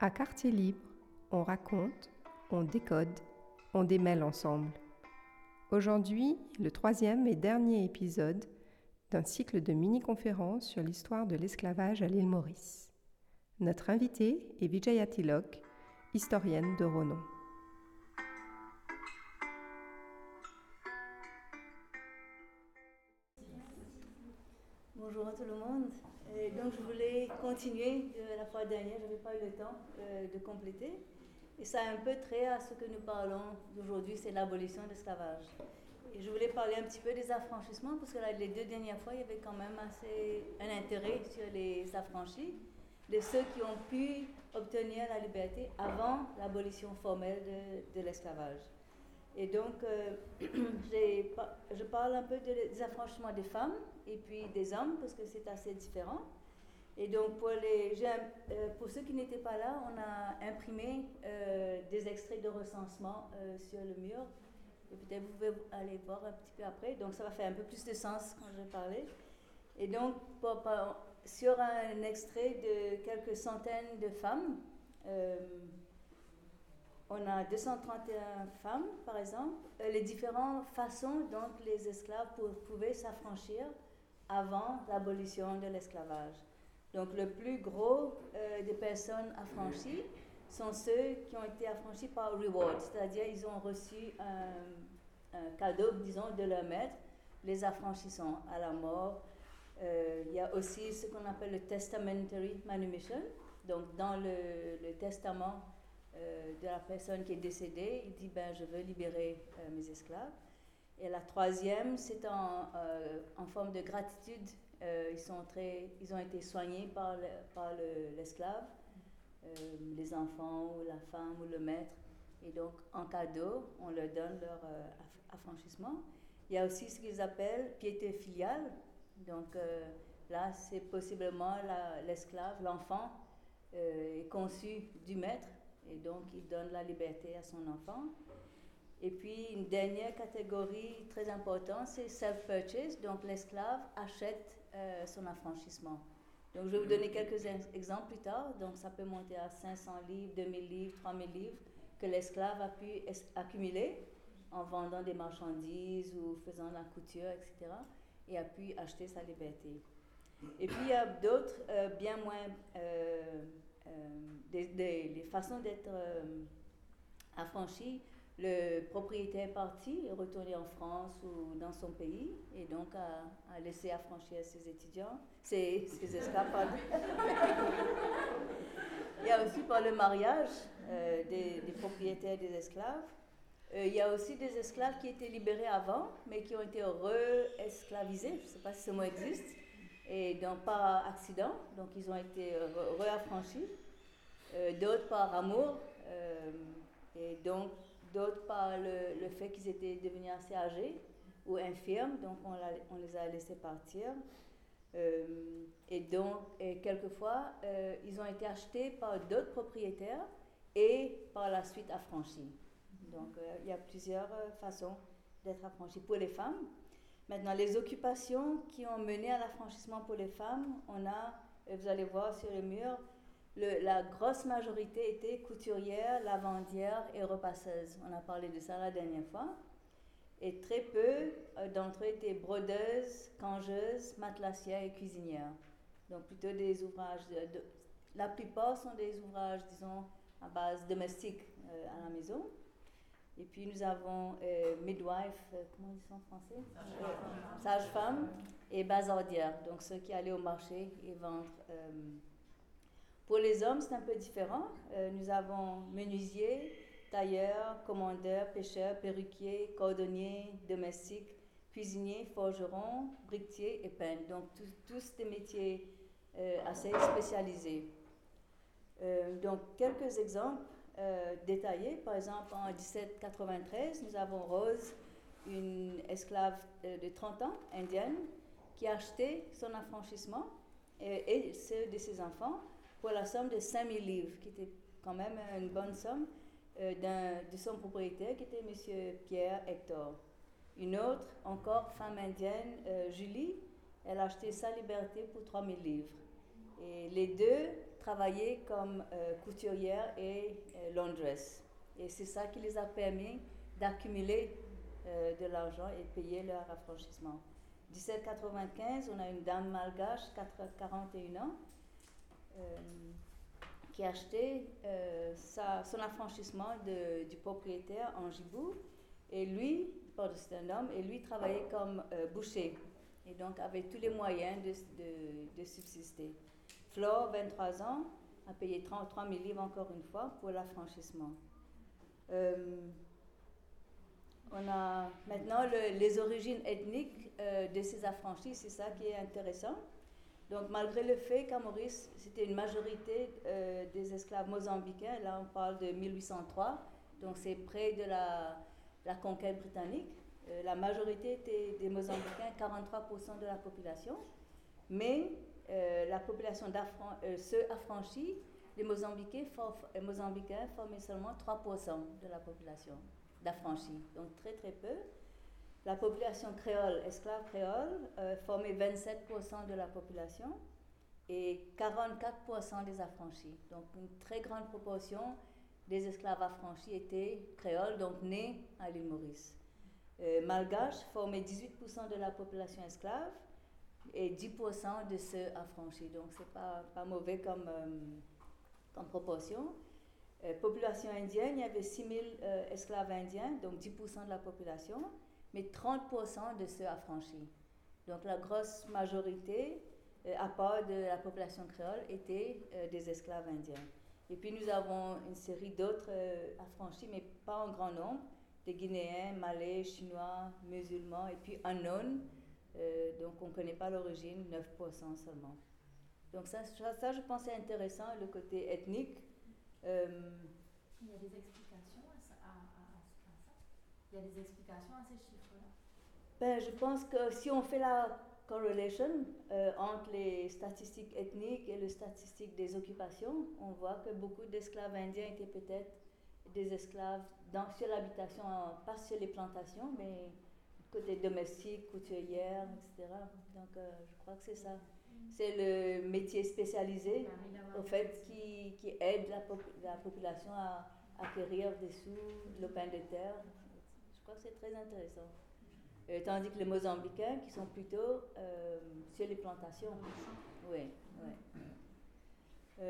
À Quartier Libre, on raconte, on décode, on démêle ensemble. Aujourd'hui, le troisième et dernier épisode d'un cycle de mini-conférences sur l'histoire de l'esclavage à l'île Maurice. Notre invitée est Vijaya Tilok, historienne de renom. Continuer de la fois dernière, je n'avais pas eu le temps euh, de compléter. Et ça a un peu trait à ce que nous parlons d'aujourd'hui, c'est l'abolition de l'esclavage. Et je voulais parler un petit peu des affranchissements, parce que les deux dernières fois, il y avait quand même assez un intérêt sur les affranchis, de ceux qui ont pu obtenir la liberté avant l'abolition formelle de, l'esclavage. Et donc, euh, je parle un peu des affranchements des femmes et puis des hommes, parce que c'est assez différent. Et donc, pour, les, euh, pour ceux qui n'étaient pas là, on a imprimé euh, des extraits de recensement sur le mur. Et peut-être vous pouvez aller voir un petit peu après. Donc, ça va faire un peu plus de sens quand je vais parler. Et donc, sur un extrait de quelques centaines de femmes, on a 231 femmes, par exemple, euh, les différentes façons dont les esclaves pouvaient s'affranchir avant l'abolition de l'esclavage. Donc le plus gros euh, des personnes affranchies sont ceux qui ont été affranchis par reward, c'est-à-dire ils ont reçu un, cadeau, disons, de leur maître, les affranchissant à la mort. Euh, il y a aussi ce qu'on appelle le testamentary manumission. Donc dans le, testament, euh, de la personne qui est décédée, il dit ben, Je veux libérer mes esclaves. Et la troisième, c'est en, forme de gratitude. Ils, sont très, ils ont été soignés par, l'esclave, les enfants ou la femme ou le maître. Et donc, en cadeau, on leur donne leur affranchissement. Il y a aussi ce qu'ils appellent piété filiale. Donc là, c'est possiblement l'esclave, l'enfant, est conçu du maître et donc, il donne la liberté à son enfant. Et puis, une dernière catégorie très importante, c'est self-purchase. Donc, l'esclave achète euh, son affranchissement. Donc, je vais vous donner quelques exemples plus tard. Donc, ça peut monter à 500 livres, 2000 livres, 3000 livres que l'esclave a pu accumuler en vendant des marchandises ou faisant la couture, etc. Et a pu acheter sa liberté. Et puis, il y a d'autres euh, bien moins euh, des, les façons d'être euh, affranchi. Le propriétaire est parti, est retourné en France ou dans son pays, et donc a, laissé affranchir ses étudiants, ses, ses esclaves. il y a aussi par le mariage euh, des, propriétaires des esclaves. il y a aussi des esclaves qui étaient libérés avant, mais qui ont été re-esclavisés. Je ne sais pas si ce mot existe et donc par accident, donc ils ont été réaffranchis, euh, d'autres par amour, euh, et donc d'autres par le, le fait qu'ils étaient devenus assez âgés ou infirmes, donc on, les a laissés partir. Euh, et donc, et quelquefois, ils ont été achetés par d'autres propriétaires et par la suite affranchis. Donc, il y a plusieurs façons d'être affranchis pour les femmes. Maintenant, les occupations qui ont mené à l'affranchissement pour les femmes, on a, vous allez voir sur le mur, le, la grosse majorité était couturière, lavandière et repasseuse. On a parlé de ça la dernière fois. Et très peu euh, d'entre eux étaient brodeuses, cangeuses, matelassières et cuisinières. Donc plutôt des ouvrages. De, la plupart sont des ouvrages, disons, à base domestique euh, à la maison. Et puis nous avons euh, midwife, euh, comment ça en français? Sage-femme et bazardière, donc ceux qui allaient au marché et vendre. Pour les hommes, c'est un peu différent. nous avons menuisier, tailleur, commandeur, pêcheur, perruquier, cordonnier, domestique, cuisinier, forgeron, briquetier et peintre. Donc tous des métiers assez spécialisés. donc quelques exemples. Euh, détaillé. Par exemple, en 1793, nous avons Rose, une esclave euh, de 30 ans, indienne, qui a acheté son affranchissement et, ceux de ses enfants pour la somme de 5000 livres, qui était quand même une bonne somme euh, de son propriétaire, qui était M. Pierre Hector. Une autre, encore femme indienne, Julie, elle a acheté sa liberté pour 3000 livres. Et les deux travailler comme euh, couturière et euh, laundress. Et c'est ça qui les a permis d'accumuler euh, de l'argent et payer leur affranchissement. 1795, on a une dame malgache, 41 ans, qui a acheté son affranchissement du propriétaire en Gibou. Et lui, c'est un homme, et lui travaillait comme boucher. Et donc avait tous les moyens de, de subsister. Flore, 23 ans, a payé 33 000 livres encore une fois pour l'affranchissement. Euh, on a maintenant les origines ethniques euh, de ces affranchis, c'est ça qui est intéressant? Donc malgré le fait qu'à Maurice, c'était une majorité euh, des esclaves mozambicains, là on parle de 1803, donc c'est près de la, la conquête britannique, la majorité était des Mozambicains, 43% de la population, mais euh, la population euh, se affranchit, les Mozambicains, euh, Mozambicains formaient seulement 3% de la population d'affranchis, donc très très peu. La population créole, esclave créole, formait 27% de la population et 44% des affranchis. Donc une très grande proportion des esclaves affranchis étaient créoles, donc nés à l'île Maurice. Malgache formait 18% de la population esclave et 10% de ceux affranchis. Donc, ce n'est pas, pas, mauvais comme, euh, proportion. Euh, population indienne, il y avait 6 000 euh, esclaves indiens, donc 10% de la population, mais 30% de ceux affranchis. Donc, la grosse majorité, à part de la population créole, était des esclaves indiens. Et puis, nous avons une série d'autres affranchis, mais pas en grand nombre, des Guinéens, Malais, Chinois, musulmans, et puis unknown, euh, donc on ne connaît pas l'origine, 9% seulement. Donc ça, ça, je pense, c'est intéressant, le côté ethnique. Euh, il y a des explications ça, Il y a des explications à ces chiffres-là ben, Je pense que si on fait la correlation euh, entre les statistiques ethniques et les statistiques des occupations, on voit que beaucoup d'esclaves indiens étaient peut-être des esclaves dans, sur l'habitation, pas sur les plantations, mais côté domestique, couturière, etc. Donc, euh, je crois que c'est ça. C'est le métier spécialisé, au fait, qui, qui aide la, la, population à acquérir des sous, le pain de terre. Crois que c'est très intéressant. Euh, tandis que les Mozambicains, qui sont plutôt euh, sur les plantations. Oui, oui.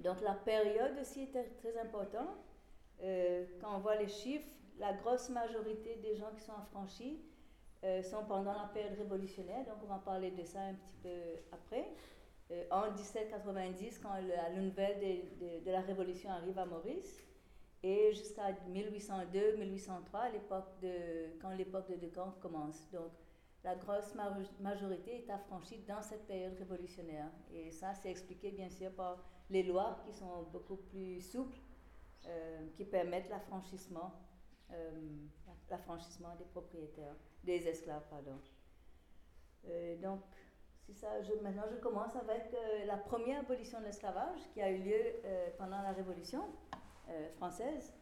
donc, la période aussi était très importante. quand on voit les chiffres, la grosse majorité des gens qui sont affranchis euh, sont pendant la période révolutionnaire, donc on va parler de ça un petit peu après. Euh, en 1790, quand la nouvelle de, de, la Révolution arrive à Maurice, et jusqu'à 1802-1803, l'époque de, quand l'époque de Decamps commence. Donc, la grosse majorité est affranchie dans cette période révolutionnaire. Et ça, c'est expliqué bien sûr par les lois qui sont beaucoup plus souples, euh, qui permettent l'affranchissement euh, l'affranchissement des propriétaires, des esclaves, pardon. Euh, donc, c'est ça. Maintenant, je commence avec la première abolition de l'esclavage qui a eu lieu pendant la Révolution française.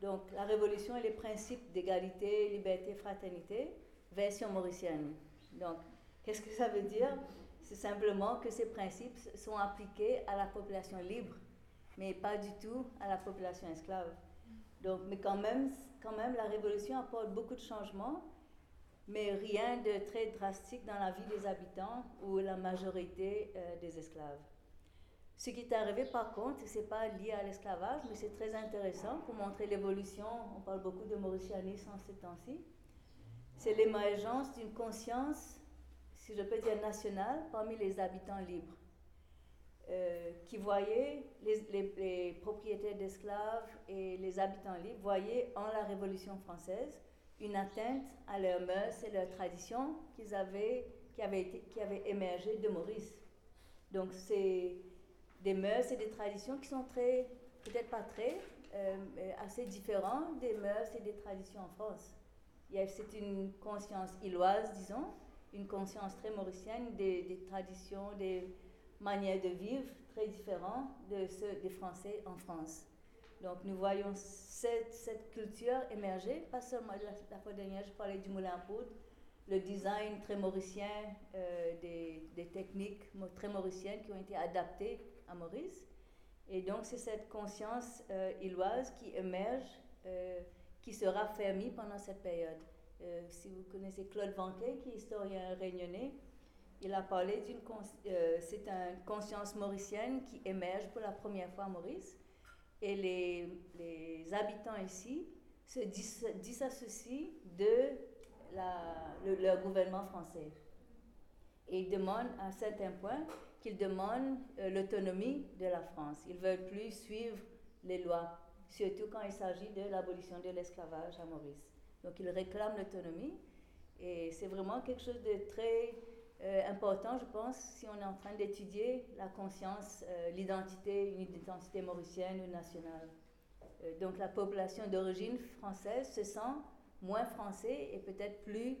Donc, la Révolution et les principes d'égalité, liberté, fraternité, version mauricienne. Donc, qu'est-ce que ça veut dire? C'est simplement que ces principes sont appliqués à la population libre, mais pas du tout à la population esclave. Donc, mais quand même, quand même, la révolution apporte beaucoup de changements, mais rien de très drastique dans la vie des habitants ou la majorité euh, des esclaves. Ce qui est arrivé, par contre, ce n'est pas lié à l'esclavage, mais c'est très intéressant pour montrer l'évolution. On parle beaucoup de mauricianisme en ce temps-ci. C'est l'émergence d'une conscience, si je peux dire nationale, parmi les habitants libres. Euh, qui voyaient les, les, propriétaires d'esclaves et les habitants libres voyaient en la Révolution française une atteinte à leurs mœurs et leurs traditions qu'ils avaient, qui, avaient qui avaient émergé de Maurice. Donc c'est des mœurs et des traditions qui sont très, peut-être pas très, euh, assez différentes des mœurs et des traditions en France. C'est une conscience illoise, disons, une conscience très mauricienne des, traditions, des manière de vivre très différente de ceux des Français en France. Donc nous voyons cette, cette culture émerger, pas seulement la, fois dernière, je parlais du moulin à poudre, le design très mauricien, euh, des, techniques très mauriciennes qui ont été adaptées à Maurice. Et donc c'est cette conscience euh, illoise qui émerge, euh, qui sera fermée pendant cette période. si vous connaissez Claude Vanquet, qui est historien réunionnais, il a parlé d'une c'est une conscience mauricienne qui émerge pour la première fois à Maurice. Et les, les habitants ici se disassocient de le, leur gouvernement français. Et demandent à un certain point qu'ils demandent euh, l'autonomie de la France. Ils ne veulent plus suivre les lois, surtout quand il s'agit de l'abolition de l'esclavage à Maurice. Donc ils réclament l'autonomie et c'est vraiment quelque chose de très euh, important, je pense, si on est en train d'étudier la conscience, euh, l'identité, une identité mauricienne ou nationale. donc la population d'origine française se sent moins français et peut-être plus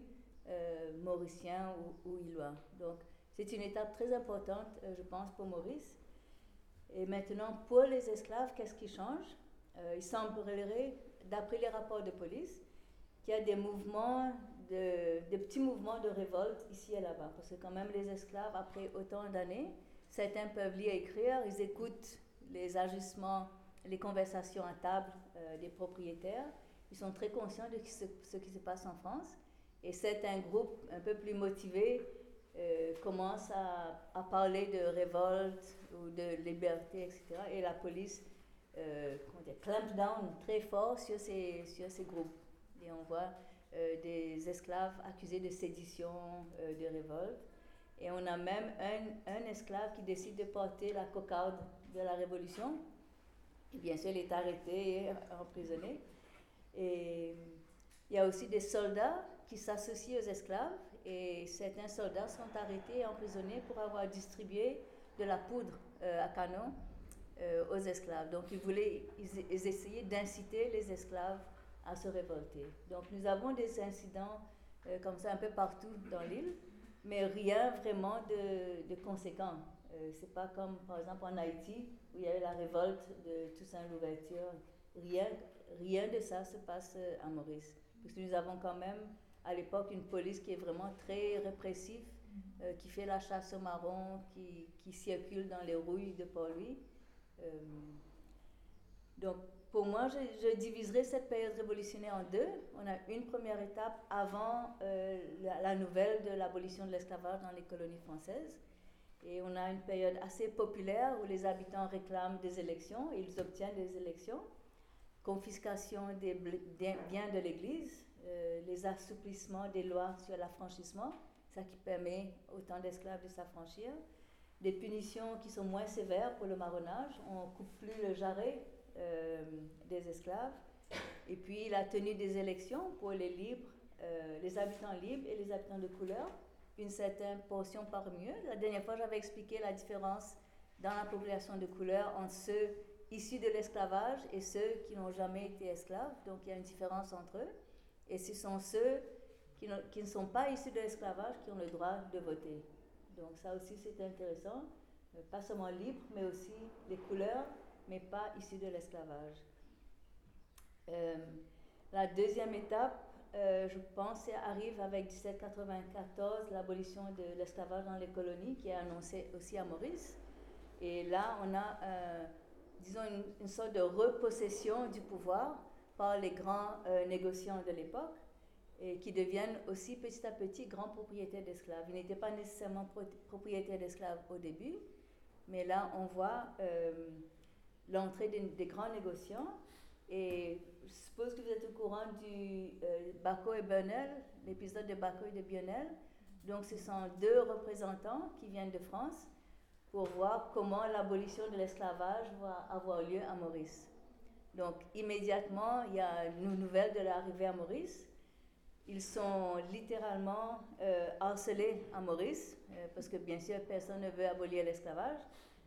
mauricien ou, ou, illois. Donc, c'est une étape très importante, euh, je pense, pour Maurice. Et maintenant, pour les esclaves, qu'est-ce qui change? Euh, Il semblerait, d'après les rapports de police, qu'il y a des mouvements, de, des petits mouvements de révolte ici et là-bas. Parce que quand même, les esclaves, après autant d'années, certains peuvent lire et écrire, ils écoutent les ajustements, les conversations à table des propriétaires ils sont très conscients de ce, qui se passe en France. Et certains groupes un peu plus motivés euh, commencent à, parler de révolte ou de liberté, etc. Et la police euh, clamp down très fort sur ces, sur ces groupes. Et on voit euh, des esclaves accusés de sédition, euh, de révolte. Et on a même un, un, esclave qui décide de porter la cocarde de la Révolution. Et bien sûr, il est arrêté et emprisonné. Et il y a aussi des soldats qui s'associent aux esclaves et certains soldats sont arrêtés et emprisonnés pour avoir distribué de la poudre euh, à canon euh, aux esclaves. Donc ils voulaient, ils, essayaient d'inciter les esclaves à se révolter. Donc nous avons des incidents euh, comme ça un peu partout dans l'île, mais rien vraiment de, de conséquent. c'est pas comme par exemple en Haïti où il y avait la révolte de Toussaint Louverture. Rien, rien de ça se passe à Maurice. Parce que nous avons quand même à l'époque une police qui est vraiment très répressive, euh, qui fait la chasse au marron, qui, circule dans les rouilles de Paul-Louis. Euh, donc, pour moi, je, je, diviserai cette période révolutionnaire en deux. On a une première étape avant la, la, nouvelle de l'abolition de l'esclavage dans les colonies françaises. Et on a une période assez populaire où les habitants réclament des élections ils obtiennent des élections confiscation des biens de l'Église, euh, les assouplissements des lois sur l'affranchissement, ça qui permet autant d'esclaves de s'affranchir, des punitions qui sont moins sévères pour le marronnage, on coupe plus le jarret euh, des esclaves, et puis la tenue des élections pour les libres, euh, les habitants libres et les habitants de couleur, une certaine portion par mieux. La dernière fois, j'avais expliqué la différence dans la population de couleur entre ceux issus de l'esclavage et ceux qui n'ont jamais été esclaves. Donc il y a une différence entre eux. Et ce sont ceux qui, ne sont pas issus de l'esclavage qui ont le droit de voter. Donc ça aussi c'est intéressant. Euh, pas seulement libre, mais aussi les couleurs, mais pas issus de l'esclavage. Euh, la deuxième étape, euh, je pense, arrive avec 1794, l'abolition de l'esclavage dans les colonies, qui est annoncée aussi à Maurice. Et là, on a disons, une, sorte de repossession du pouvoir par les grands euh, négociants de l'époque et qui deviennent aussi petit à petit grands propriétaires d'esclaves. Ils n'étaient pas nécessairement propriétaires d'esclaves au début, mais là on voit euh, l'entrée des, grands négociants. Et je suppose que vous êtes au courant du euh, Baco et Bonnel, l'épisode de Baco et de Bionel. Donc ce sont deux représentants qui viennent de France pour voir comment l'abolition de l'esclavage va avoir lieu à Maurice. Donc immédiatement, il y a une nouvelle de l'arrivée à Maurice. Ils sont littéralement euh, harcelés à Maurice, euh, parce que bien sûr, personne ne veut abolir l'esclavage.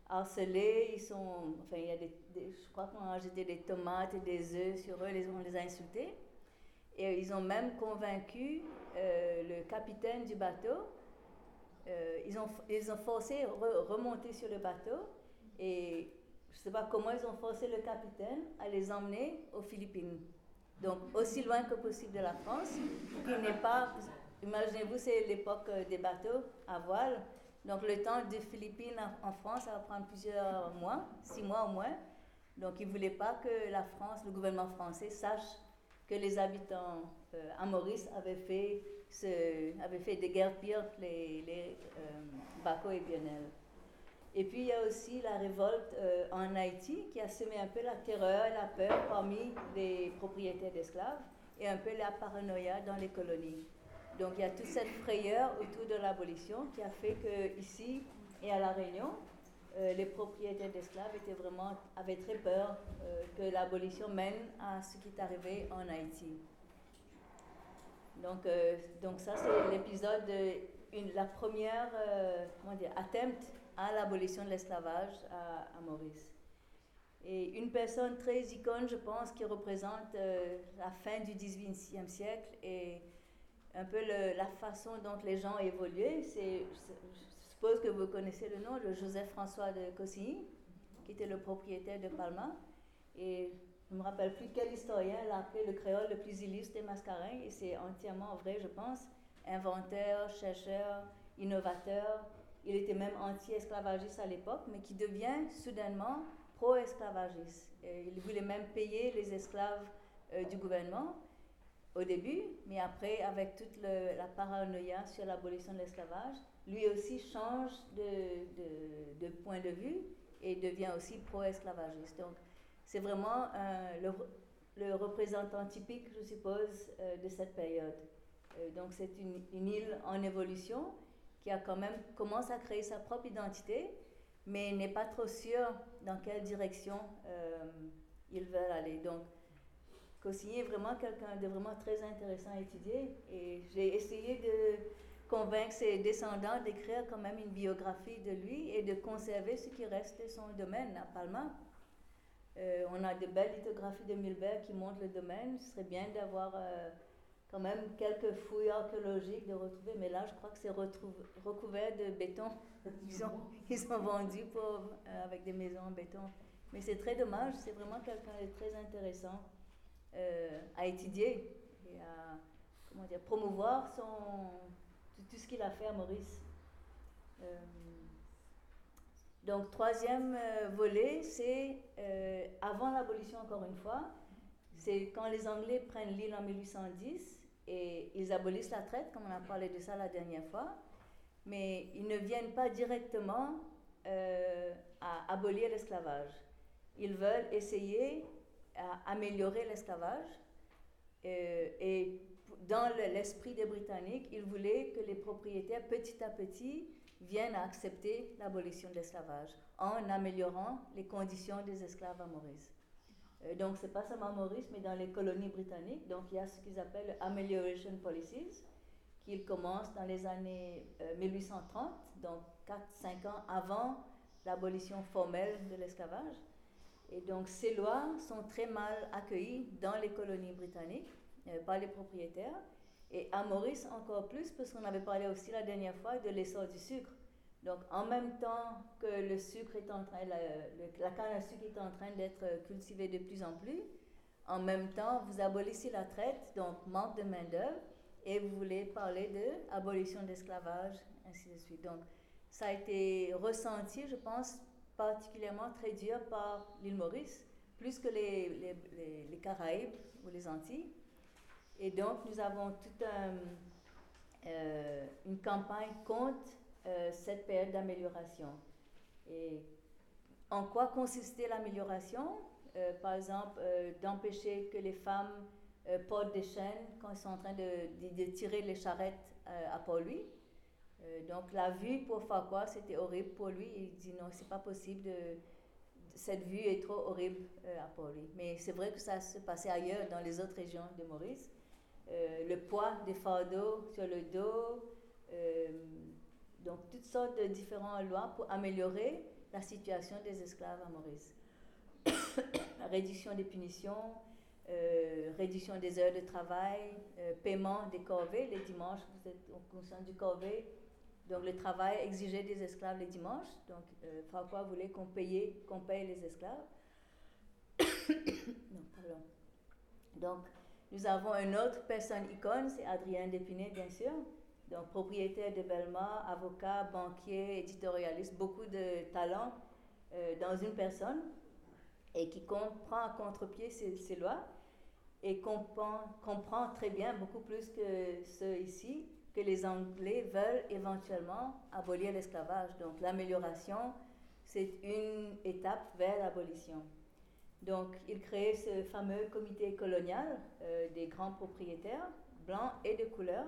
Harcelés, ils sont, enfin, il y a des, je crois qu'on a jeté des tomates et des œufs sur eux, on les a insultés. Et ils ont même convaincu euh, le capitaine du bateau ils, ont, ils ont forcé remonter sur le bateau et je ne sais pas comment ils ont forcé le capitaine à les emmener aux Philippines. Donc aussi loin que possible de la France, qu'il n'ait pas imaginez-vous, c'est l'époque euh, des bateaux à voile. Donc le temps des Philippines en France, ça va prendre plusieurs mois, six mois au moins. Donc ils ne voulaient pas que la France, le gouvernement français, sache que les habitants euh, à Maurice avaient fait, ce, avaient fait des guerres pires que les, Baco et Bionel. Et puis il y a aussi la révolte euh, en Haïti qui a semé un peu la terreur et la peur parmi les propriétaires d'esclaves et un peu la paranoïa dans les colonies. Donc il y a toute cette frayeur autour de l'abolition qui a fait que ici et à La Réunion, euh, les propriétaires d'esclaves étaient vraiment, avaient très peur euh, que l'abolition mène à ce qui est arrivé en Haïti. Donc, donc ça, c'est l'épisode, la première, comment dire, attempt à l'abolition de l'esclavage à, Maurice. Et une personne très icône, je pense, qui représente la fin du 18e siècle et un peu la façon dont les gens évoluaient, c'est suppose que vous connaissez le nom de Joseph-François de Cossigny, qui était le propriétaire de Palma. Et je ne me rappelle plus quel historien l'a appelé le créole le plus illustre des mascarins, et c'est entièrement vrai, je pense. Inventeur, chercheur, innovateur. Il était même anti-esclavagiste à l'époque, mais qui devient soudainement pro-esclavagiste. Il voulait même payer les esclaves euh, du gouvernement au début, mais après, avec toute la paranoïa sur l'abolition de l'esclavage, lui aussi change de, point de vue et devient aussi pro-esclavagiste. Donc, c'est vraiment le, représentant typique, je suppose, euh, de cette période. Euh, donc, c'est une, île en évolution qui a quand même commencé à créer sa propre identité, mais n'est pas trop sûr dans quelle direction euh, ils veulent aller. Donc, Cossigny est vraiment quelqu'un de vraiment très intéressant à étudier et j'ai essayé de convaincre ses descendants d'écrire quand même une biographie de lui et de conserver ce qui reste de son domaine à Palma. Euh, on a de belles lithographies de Mulbert qui montrent le domaine. Ce serait bien d'avoir euh, quand même quelques fouilles archéologiques de retrouver, mais là je crois que c'est recouvert de béton. Ils ont, ils sont vendus pour, euh, avec des maisons en béton. Mais c'est très dommage, c'est vraiment quelqu'un de très intéressant à étudier et à comment dire, promouvoir son, tout ce qu'il a fait à Maurice. Euh, donc, troisième euh, volet, c'est euh, avant l'abolition, encore une fois, c'est quand les Anglais prennent l'île en 1810 et ils abolissent la traite, comme on a parlé de ça la dernière fois, mais ils ne viennent pas directement à abolir l'esclavage. Ils veulent essayer à améliorer l'esclavage et dans l'esprit des Britanniques, ils voulaient que les propriétaires, petit à petit, viennent à accepter l'abolition de l'esclavage en améliorant les conditions des esclaves à Maurice. Euh, donc, ce n'est pas seulement Maurice, mais dans les colonies britanniques. Donc, il y a ce qu'ils appellent Amelioration Policies, qui commencent dans les années 1830, euh, donc 4-5 ans avant l'abolition formelle de l'esclavage. Et donc, ces lois sont très mal accueillies dans les colonies britanniques euh, par les propriétaires. Et à Maurice encore plus, parce qu'on avait parlé aussi la dernière fois de l'essor du sucre. Donc en même temps que le sucre est en train, la, canne à sucre est en train d'être cultivée de plus en plus, en même temps vous abolissez la traite, donc manque de main d'œuvre, et vous voulez parler de abolition d'esclavage, ainsi de suite. Donc ça a été ressenti, je pense, particulièrement très dur par l'île Maurice, plus que les, Caraïbes ou les Antilles. Et donc, nous avons toute euh, une campagne contre euh, cette période d'amélioration. Et en quoi consistait l'amélioration? Euh, Par exemple, d'empêcher que les femmes portent des chaînes quand elles sont en train de, tirer les charrettes à Paul-Louis. donc, la vue pour quoi? C'était horrible pour lui. Il dit non, c'est pas possible cette vue est trop horrible à Paul-Louis. Mais c'est vrai que ça se passait ailleurs, dans les autres régions de Maurice. Euh, le poids des fardeaux sur le dos, euh, donc toutes sortes de différentes lois pour améliorer la situation des esclaves à Maurice. réduction des punitions, euh, réduction des heures de travail, paiement des corvées les dimanches, vous êtes au conscient du corvée, donc le travail exigé des esclaves les dimanches, donc François voulait qu'on paye, qu'on paye les esclaves. Donc Nous avons une autre personne icône, c'est Adrien Dépiné, bien sûr. Donc, propriétaire de Belma, avocat, banquier, éditorialiste, beaucoup de talent euh, dans une personne et qui comprend à contre-pied ces, lois et comprend, comprend très bien, beaucoup plus que ceux ici, que les Anglais veulent éventuellement abolir l'esclavage. Donc l'amélioration, c'est une étape vers l'abolition. Donc il crée ce fameux comité colonial euh, des grands propriétaires, blancs et de couleur,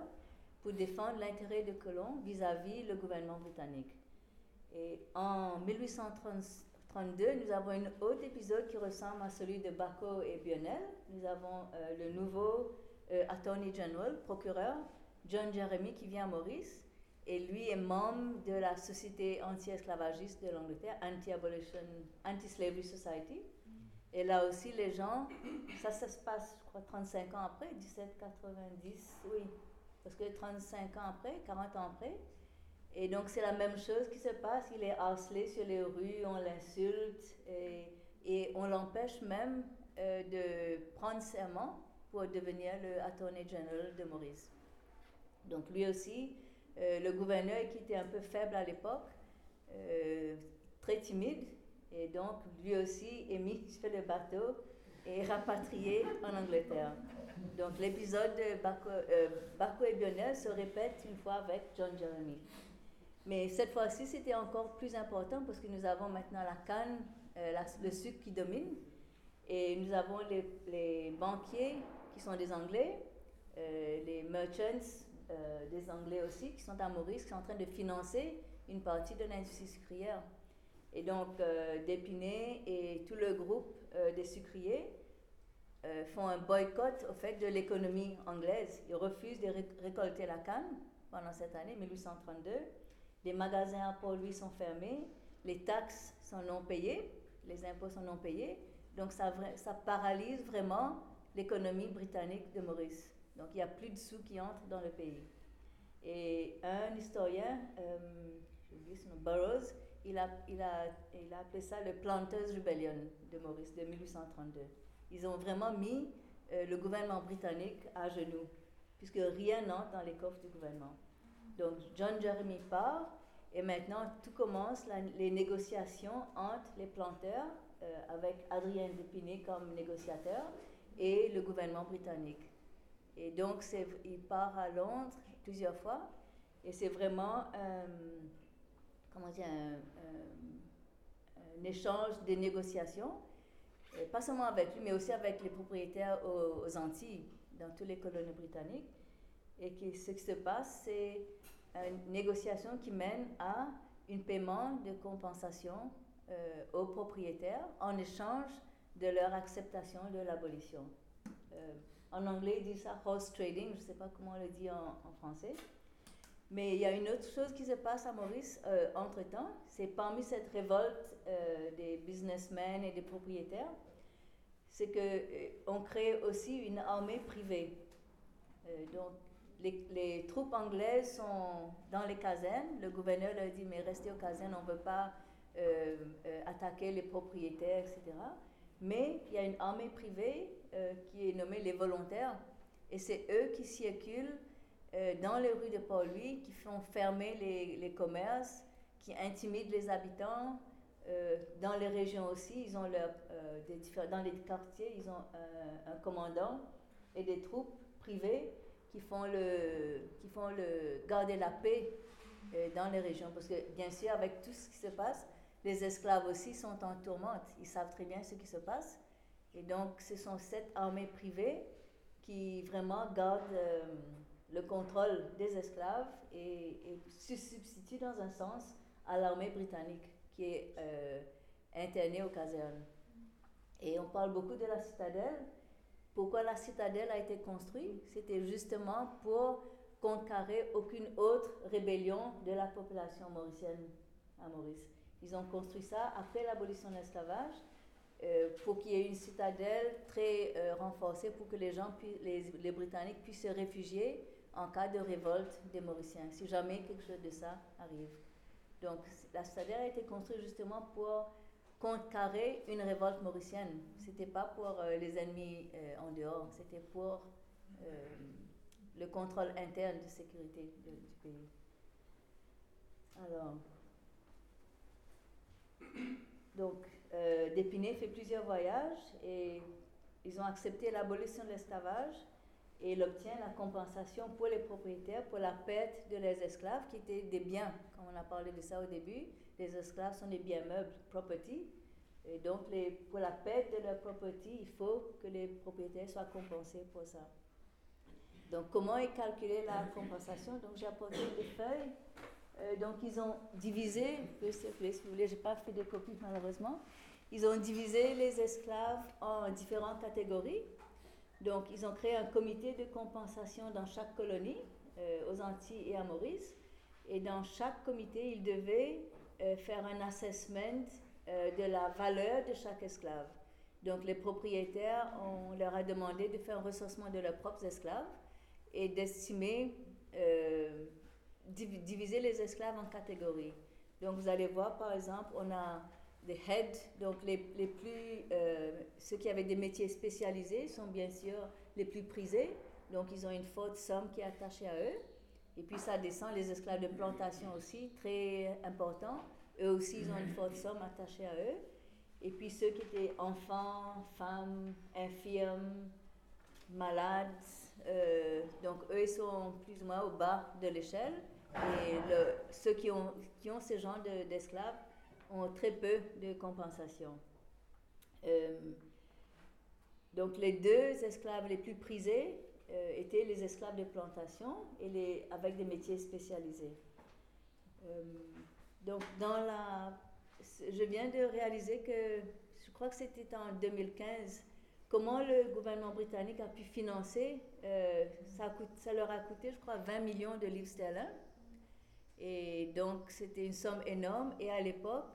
pour défendre l'intérêt des colons vis-à-vis le gouvernement britannique. Et en 1832, nous avons un autre épisode qui ressemble à celui de Baco et Bionel. Nous avons euh, le nouveau euh, Attorney General, procureur, John Jeremy, qui vient à Maurice. Et lui est membre de la Société anti-esclavagiste de l'Angleterre, Anti-Abolition, Anti-Slavery Society. Et là aussi, les gens, ça se passe, je crois, 35 ans après, 1790, oui, parce que 35 ans après, 40 ans après. Et donc, c'est la même chose qui se passe. Il est harcelé sur les rues, on l'insulte et, on l'empêche même euh, de prendre serment pour devenir le Attorney General de Maurice. Donc, lui aussi, euh, le gouverneur qui était un peu faible à l'époque, euh, très timide, et donc lui aussi est mis sur le bateau et rapatrié en Angleterre. Donc l'épisode de Baco, euh, et Bionel se répète une fois avec John Jeremy. Mais cette fois-ci, c'était encore plus important parce que nous avons maintenant la canne, euh, le sucre qui domine. Et nous avons les, banquiers qui sont des Anglais, euh, les merchants des Anglais aussi, qui sont à Maurice, qui sont en train de financer une partie de l'industrie sucrière. Et donc, Dépiné et tout le groupe des sucriers euh, font un boycott au fait de l'économie anglaise. Ils refusent de récolter la canne pendant cette année, 1832. Les magasins à Port-Louis sont fermés, les taxes sont non payées, les impôts sont non payés. Donc ça, paralyse vraiment l'économie britannique de Maurice. Donc il n'y a plus de sous qui entrent dans le pays. Et un historien, euh, Burroughs, il a, appelé ça le Planters Rebellion de Maurice de 1832. Ils ont vraiment mis euh, le gouvernement britannique à genoux, puisque rien n'entre dans les coffres du gouvernement. Donc John Jeremy part, et maintenant tout commence, les négociations entre les planteurs, euh, avec Adrien Depiné comme négociateur, et le gouvernement britannique. Et donc il part à Londres plusieurs fois, et c'est vraiment euh, comment dire, un, un échange de négociations pas seulement avec lui, mais aussi avec les propriétaires aux, Antilles, dans toutes les colonies britanniques. Et ce qui se passe, c'est une négociation qui mène à un paiement de compensation euh, aux propriétaires en échange de leur acceptation de l'abolition. Euh, en anglais, ils disent ça horse trading, je ne sais pas comment on le dit en, français. Mais il y a une autre chose qui se passe à Maurice euh, entre-temps, c'est parmi cette révolte des businessmen et des propriétaires, c'est qu'on euh, crée aussi une armée privée. Euh, donc, les, troupes anglaises sont dans les casernes. Le gouverneur leur dit, mais restez aux casernes, on ne veut pas euh, attaquer les propriétaires, etc. Mais il y a une armée privée qui est nommée les volontaires. Et c'est eux qui circulent dans les rues de Port-Louis, qui font fermer les, les commerces, qui intimident les habitants, euh, dans les régions aussi, ils ont leur, euh, dans les quartiers, ils ont un commandant et des troupes privées qui font le, qui font le garder la paix euh, dans les régions. Parce que bien sûr, avec tout ce qui se passe, les esclaves aussi sont en tourmente. Ils savent très bien ce qui se passe. Et donc, ce sont cette armée privée qui vraiment garde le contrôle des esclaves et, se substitue dans un sens à l'armée britannique qui est euh, interné aux casernes. Et on parle beaucoup de la citadelle. Pourquoi la citadelle a été construite? C'était justement pour contrecarrer aucune autre rébellion de la population mauricienne à Maurice. Ils ont construit ça après l'abolition de l'esclavage euh, pour qu'il y ait une citadelle très euh, renforcée pour que les gens, les, Britanniques puissent se réfugier en cas de révolte des Mauriciens, si jamais quelque chose de ça arrive. Donc la citadelle a été construite justement pour contrecarrer une révolte mauricienne. C'était pas pour euh, les ennemis euh, en dehors, c'était pour euh, le contrôle interne de sécurité du pays. Alors, donc, D'Épinay fait plusieurs voyages et ils ont accepté l'abolition de l'esclavage et il obtient la compensation pour les propriétaires pour la perte de leurs esclaves qui étaient des biens, comme on a parlé de ça au début. Les esclaves sont des biens meubles, property. Et donc, pour la perte de leur property, il faut que les propriétaires soient compensés pour ça. Donc, comment est calculée la compensation? Donc, j'ai apporté des feuilles. Euh, donc, ils ont divisé, je si vous voulez, j'ai pas fait de copies malheureusement. Ils ont divisé les esclaves en différentes catégories. Donc, ils ont créé un comité de compensation dans chaque colonie, euh, aux Antilles et à Maurice. Et dans chaque comité, ils devaient euh, faire un assessment euh, de la valeur de chaque esclave. Donc, les propriétaires, on leur a demandé de faire un recensement de leurs propres esclaves et d'estimer, div- diviser les esclaves en catégories. Donc, vous allez voir, par exemple, on a des heads, donc les, les plus, euh, ceux qui avaient des métiers spécialisés sont bien sûr les plus prisés, donc ils ont une forte somme qui est attachée à eux. Et puis ça descend, les esclaves de plantation aussi, très importants, eux aussi ils ont une forte somme attachée à eux. Et puis ceux qui étaient enfants, femmes, infirmes, malades, euh, donc eux ils sont plus ou moins au bas de l'échelle. Et ceux qui ont, qui ont ce genre de- d'esclaves ont très peu de compensation. Euh, donc les deux esclaves les plus prisés euh, étaient les esclaves de plantation et les, avec des métiers spécialisés. Euh, donc dans la, je viens de réaliser que, je crois que c'était en 2015, comment le gouvernement britannique a pu financer, ça, ça leur a coûté, je crois, 20 millions de livres sterling. Et donc, c'était une somme énorme. Et à l'époque,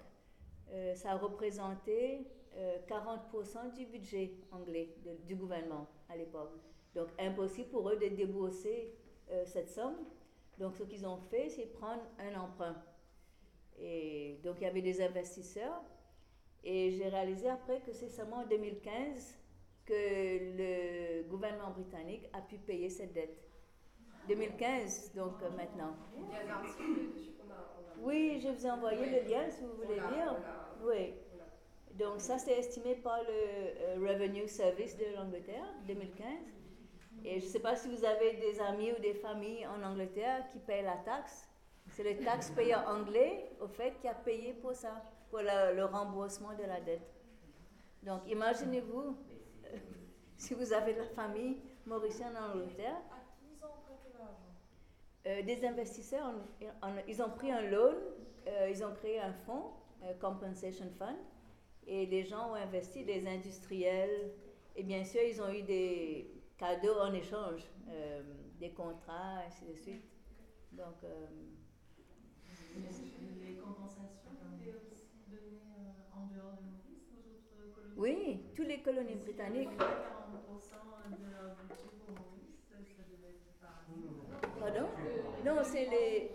euh, ça représentait euh, 40% du budget anglais du gouvernement à l'époque. Donc, impossible pour eux de débourser euh, cette somme. Donc, ce qu'ils ont fait, c'est prendre un emprunt. Et donc, il y avait des investisseurs. Et j'ai réalisé après que c'est seulement en 2015 que le gouvernement britannique a pu payer cette dette. 2015, donc euh, maintenant. Oui, je vous ai envoyé le lien si vous voulez lire. Oui. Donc ça, c'est estimé par le euh, Revenue Service de l'Angleterre, 2015. Et je ne sais pas si vous avez des amis ou des familles en Angleterre qui payent la taxe. C'est le taxpayeur anglais, au fait, qui a payé pour ça, pour la- le remboursement de la dette. Donc imaginez-vous, si vous avez de la famille mauricienne en Angleterre, À qui ils ont prêté l'argent euh, des investisseurs, en- en- ils ont pris un loan, euh, ils ont créé un fonds, euh, Compensation Fund, et les gens ont investi, des industriels, et bien sûr, ils ont eu des cadeaux en échange, euh, des contrats, ainsi de suite. Donc, Les compensations étaient aussi données en dehors de Maurice, aux autres colonies? Oui, toutes les colonies britanniques. 40% de leur budget pour Maurice, ça devait être par Pardon Non, c'est les,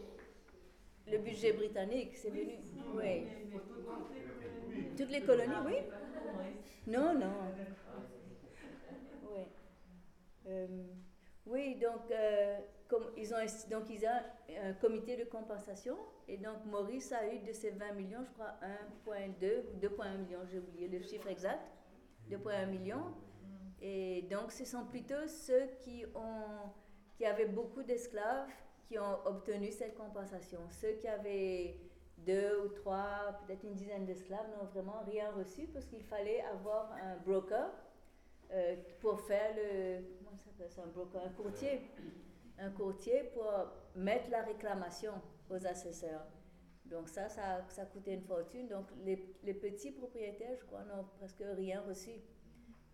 le budget britannique, c'est venu. Oui. Toutes les colonies. Oui. Non, non. Oui. Euh, oui, donc, euh, ils ont, donc ils ont un comité de compensation et donc Maurice a eu de ces 20 millions, je crois 1,2 ou 2,1 millions, j'ai oublié le chiffre exact, 2,1 millions. Et donc ce sont plutôt ceux qui, ont, qui avaient beaucoup d'esclaves qui ont obtenu cette compensation. Ceux qui avaient deux ou trois, peut-être une dizaine d'esclaves n'ont vraiment rien reçu parce qu'il fallait avoir un broker euh, pour faire le. Comment ça s'appelle Un broker Un courtier. Un courtier pour mettre la réclamation aux assesseurs. Donc, ça, ça, coûtait une fortune. Donc, les petits propriétaires, je crois, n'ont presque rien reçu.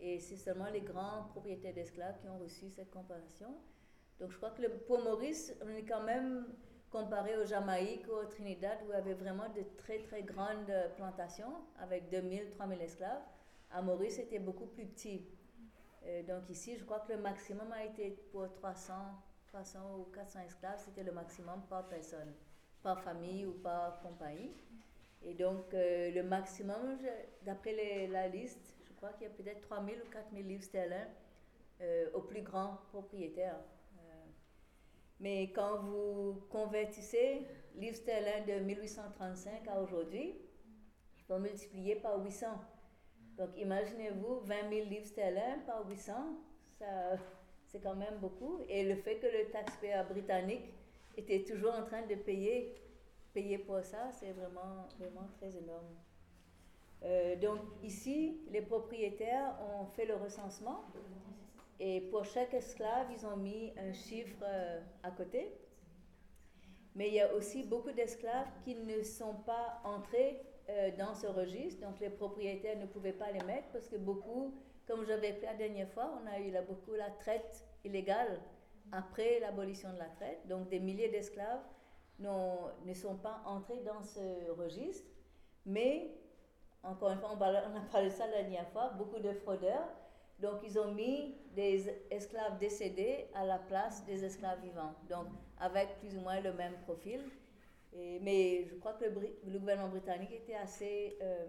Et c'est seulement les grands propriétaires d'esclaves qui ont reçu cette compensation. Donc, je crois que le- pour Maurice, on est quand même comparé au Jamaïque ou au Trinidad, où il y avait vraiment de très, très grandes plantations avec 2000, 3000 esclaves. À Maurice, c'était beaucoup plus petit. Euh, donc ici, je crois que le maximum a été pour 300, 300 ou 400 esclaves, c'était le maximum par personne, par famille ou par compagnie. Et donc, euh, le maximum, d'après la liste, je crois qu'il y a peut-être 3000 ou 4000 livres sterling euh, aux plus grands propriétaires. Mais quand vous convertissez livres sterling de 1835 à aujourd'hui, il faut multiplier par 800. Donc, imaginez-vous 20 000 livres sterling par 800, ça, c'est quand même beaucoup. Et le fait que le taxpayer britannique était toujours en train de payer, payer pour ça, c'est vraiment, vraiment très énorme. Euh, donc, ici, les propriétaires ont fait le recensement. Et pour chaque esclave, ils ont mis un chiffre euh, à côté. Mais il y a aussi beaucoup d'esclaves qui ne sont pas entrés euh, dans ce registre. Donc les propriétaires ne pouvaient pas les mettre parce que beaucoup, comme j'avais fait la dernière fois, on a eu beaucoup la traite illégale après l'abolition de la traite. Donc des milliers d'esclaves ne sont pas entrés dans ce registre. Mais, encore une fois, on a parlé de ça la dernière fois, beaucoup de fraudeurs. Donc, ils ont mis des esclaves décédés à la place des esclaves vivants. Donc, avec plus ou moins le même profil. Mais je crois que le, gouvernement britannique était assez euh,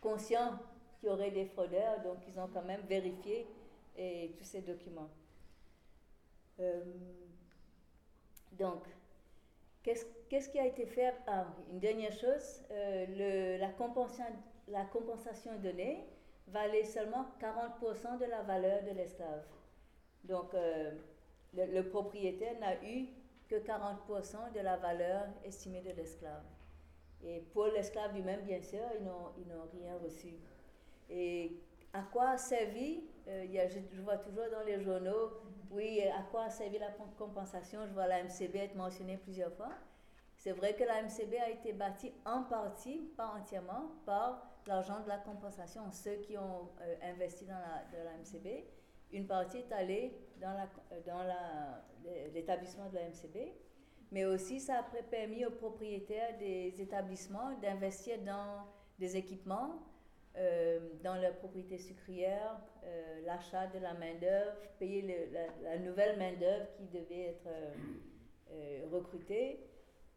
conscient qu'il y aurait des fraudeurs. Donc, ils ont quand même vérifié tous ces documents. Euh, donc, qu'est-ce qui a été fait? Ah, une dernière chose, euh, la, compensation, la compensation donnée valait seulement 40% de la valeur de l'esclave. Donc, euh, le, propriétaire n'a eu que 40% de la valeur estimée de l'esclave. Et pour l'esclave lui-même, bien sûr, ils n'ont rien reçu. Et à quoi a servi, euh, je, je vois toujours dans les journaux, oui, à quoi a servi la com- compensation? Je vois la MCB être mentionnée plusieurs fois. C'est vrai que la MCB a été bâtie en partie, pas entièrement, par l'argent de la compensation, ceux qui ont euh, investi dans la, MCB. Une partie est allée dans euh, l'établissement de la MCB, mais aussi ça a permis aux propriétaires des établissements d'investir dans des équipements, euh, dans la propriété sucrière, euh, l'achat de la main-d'œuvre, payer la, nouvelle main-d'œuvre qui devait être recrutée,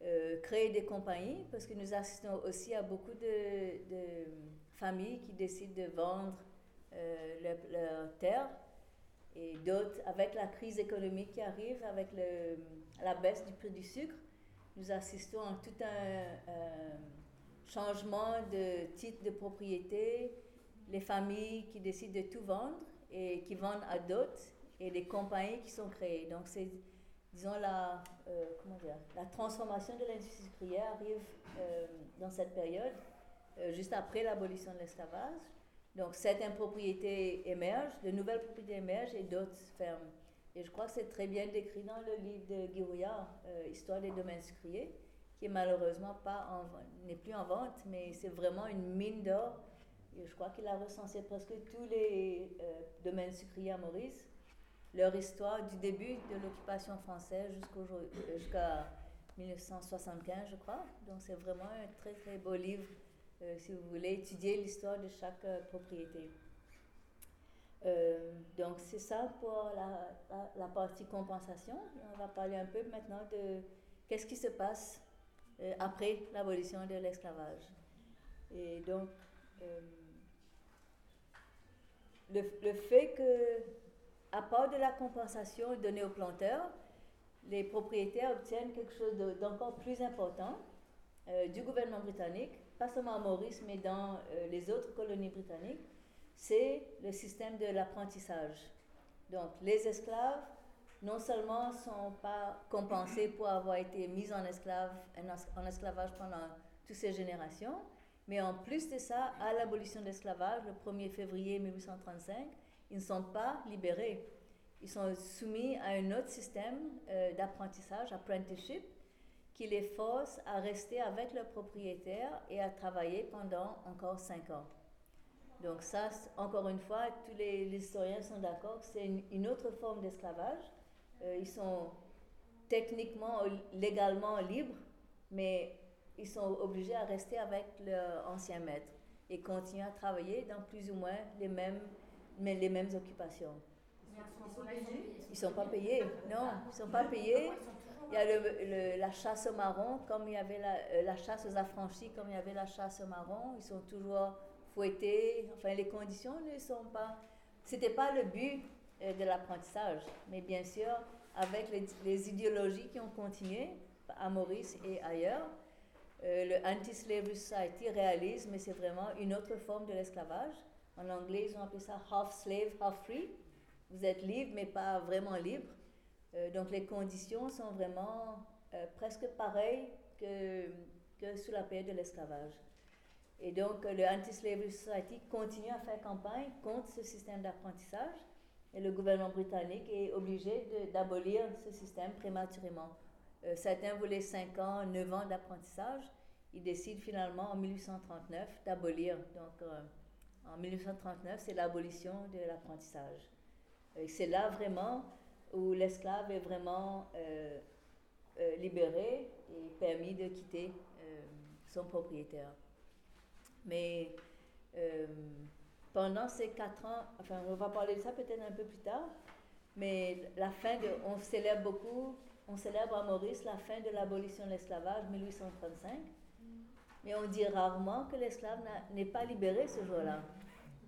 euh, créer des compagnies, parce que nous assistons aussi à beaucoup de, familles qui décident de vendre euh, leur, leur terre et d'autres, avec la crise économique qui arrive, avec la baisse du prix du sucre, nous assistons à tout un, un changement de titre de propriété, les familles qui décident de tout vendre et qui vendent à d'autres, et des compagnies qui sont créées. Donc, c'est, disons, la, euh, comment dire, la transformation de l'industrie sucrière arrive euh, dans cette période, euh, juste après l'abolition de l'esclavage. Donc, certaines propriétés émergent, de nouvelles propriétés émergent et d'autres ferment. Et je crois que c'est très bien décrit dans le livre de Guy Rouillard, euh, Histoire des domaines sucriers, qui malheureusement n'est plus en vente, mais c'est vraiment une mine d'or. Et je crois qu'il a recensé presque tous les domaines sucriers à Maurice, leur histoire du début de l'occupation française jusqu'à 1975, je crois. Donc c'est vraiment un très très beau livre euh, si vous voulez étudier l'histoire de chaque euh, propriété. Euh, donc c'est ça pour la, la- la partie compensation. On va parler un peu maintenant de qu'est-ce qui se passe après l'abolition de l'esclavage. Et donc, le, le fait que, à part de la compensation donnée aux planteurs, les propriétaires obtiennent quelque chose de- d'encore plus important euh, du gouvernement britannique, pas seulement à Maurice, mais dans euh, les autres colonies britanniques, c'est le système de l'apprentissage. Donc, les esclaves, non seulement ne sont pas compensés pour avoir été mis en esclavage pendant toutes ces générations, mais en plus de ça, à l'abolition de l'esclavage, le 1er février 1835, ils ne sont pas libérés. Ils sont soumis à un autre système euh, d'apprentissage, apprenticeship, qui les force à rester avec leur propriétaire et à travailler pendant encore cinq ans. Donc ça, encore une fois, tous les, historiens sont d'accord c'est une, une autre forme d'esclavage. Euh, ils sont techniquement, légalement libres, mais ils sont obligés à rester avec leur ancien maître et continuer à travailler dans plus ou moins les mêmes, mais les mêmes occupations. Ils ne sont pas payés. Non, ils ne sont pas payés. Il y a le, le- la chasse au marron, comme il y avait la, euh, la chasse aux affranchis, comme il y avait la chasse au marron. Ils sont toujours fouettés. Enfin, les conditions ne sont pas. C'était pas le but euh, de l'apprentissage, mais bien sûr, avec les, les idéologies qui ont continué à Maurice et ailleurs, euh, le Anti-Slavery Society réalise, mais c'est vraiment une autre forme de l'esclavage. En anglais, ils ont appelé ça half slave, half free. Vous êtes libre, mais pas vraiment libre. Euh, donc les conditions sont vraiment euh, presque pareilles que, sous la période de l'esclavage. Et donc euh, le Anti-Slavery Society continue à faire campagne contre ce système d'apprentissage et le gouvernement britannique est obligé d'abolir ce système prématurément. Certains voulaient 5 ans, 9 ans d'apprentissage. Ils décident finalement en 1839 d'abolir. Donc en 1839, c'est l'abolition de l'apprentissage. C'est là vraiment où l'esclave est vraiment euh, euh, libéré et permis de quitter euh, son propriétaire. Mais pendant ces quatre ans, enfin on va parler de ça peut-être un peu plus tard, mais la fin de, on célèbre beaucoup, on célèbre à Maurice la fin de l'abolition de l'esclavage 1835, mais on dit rarement que l'esclave n'est pas libéré ce jour-là.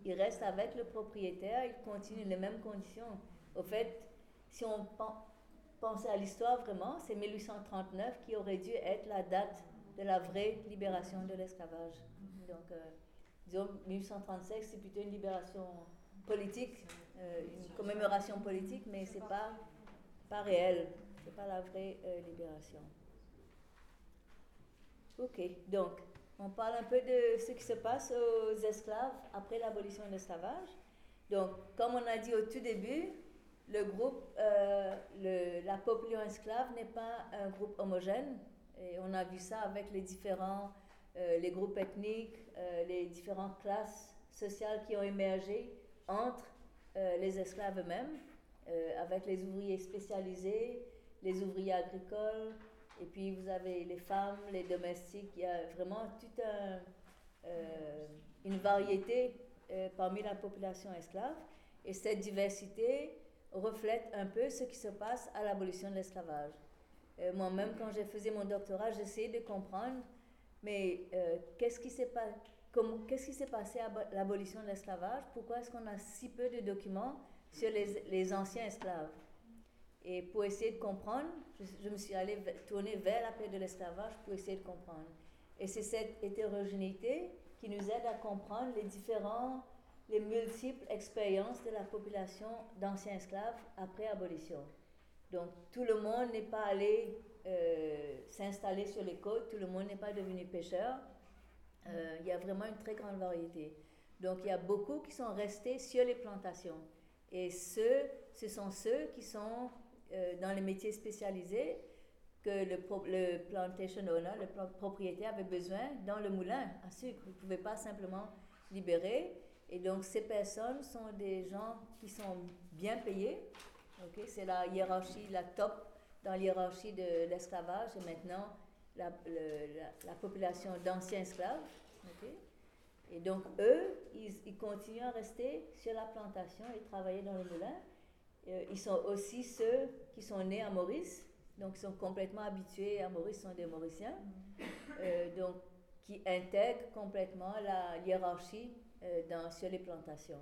Il reste avec le propriétaire, il continue les mêmes conditions. Au fait, si on pen- pensait à l'histoire vraiment, c'est 1839 qui aurait dû être la date de la vraie libération de l'esclavage. Donc, euh, disons 1835, c'est plutôt une libération politique, euh, une commémoration politique, mais c'est pas pas réel, c'est pas la vraie euh, libération. Ok, donc on parle un peu de ce qui se passe aux esclaves après l'abolition de l'esclavage. Donc, comme on a dit au tout début, le groupe, euh, la population esclave n'est pas un groupe homogène. Et on a vu ça avec les différents, euh, les groupes ethniques, euh, les différentes classes sociales qui ont émergé entre les esclaves eux-mêmes, avec les ouvriers spécialisés, les ouvriers agricoles, et puis vous avez les femmes, les domestiques. Il y a vraiment toute un, euh, une variété euh, parmi la population esclave. Et cette diversité reflète un peu ce qui se passe à l'abolition de l'esclavage. Euh, Moi-même, quand j'ai faisais mon doctorat, j'essayais de comprendre, mais qu'est-ce qui s'est passé à abo- l'abolition de l'esclavage? Pourquoi est-ce qu'on a si peu de documents sur les anciens esclaves? Et pour essayer de comprendre, je, me suis allée tourner vers la période de l'esclavage pour essayer de comprendre. Et c'est cette hétérogénéité qui nous aide à comprendre les différents, les multiples expériences de la population d'anciens esclaves après abolition. Donc tout le monde n'est pas allé euh, s'installer sur les côtes, tout le monde n'est pas devenu pêcheur. Euh, il y a vraiment une très grande variété. Donc il y a beaucoup qui sont restés sur les plantations. Et ceux, ce sont ceux qui sont euh, dans les métiers spécialisés que le, le plantation owner, le pro- propriétaire avait besoin dans le moulin à sucre. Il ne pouvait pas simplement libérer. Et donc ces personnes sont des gens qui sont bien payés. Ok, C'est la hiérarchie, la top dans la hiérarchie de l'esclavage et maintenant la, population d'anciens esclaves. Et donc eux, ils, ils continuent à rester sur la plantation et travailler dans le moulin. Euh, ils sont aussi ceux qui sont nés à Maurice, donc ils sont complètement habitués à Maurice, sont des Mauriciens, euh, donc qui intègrent complètement la hiérarchie euh, dans, sur les plantations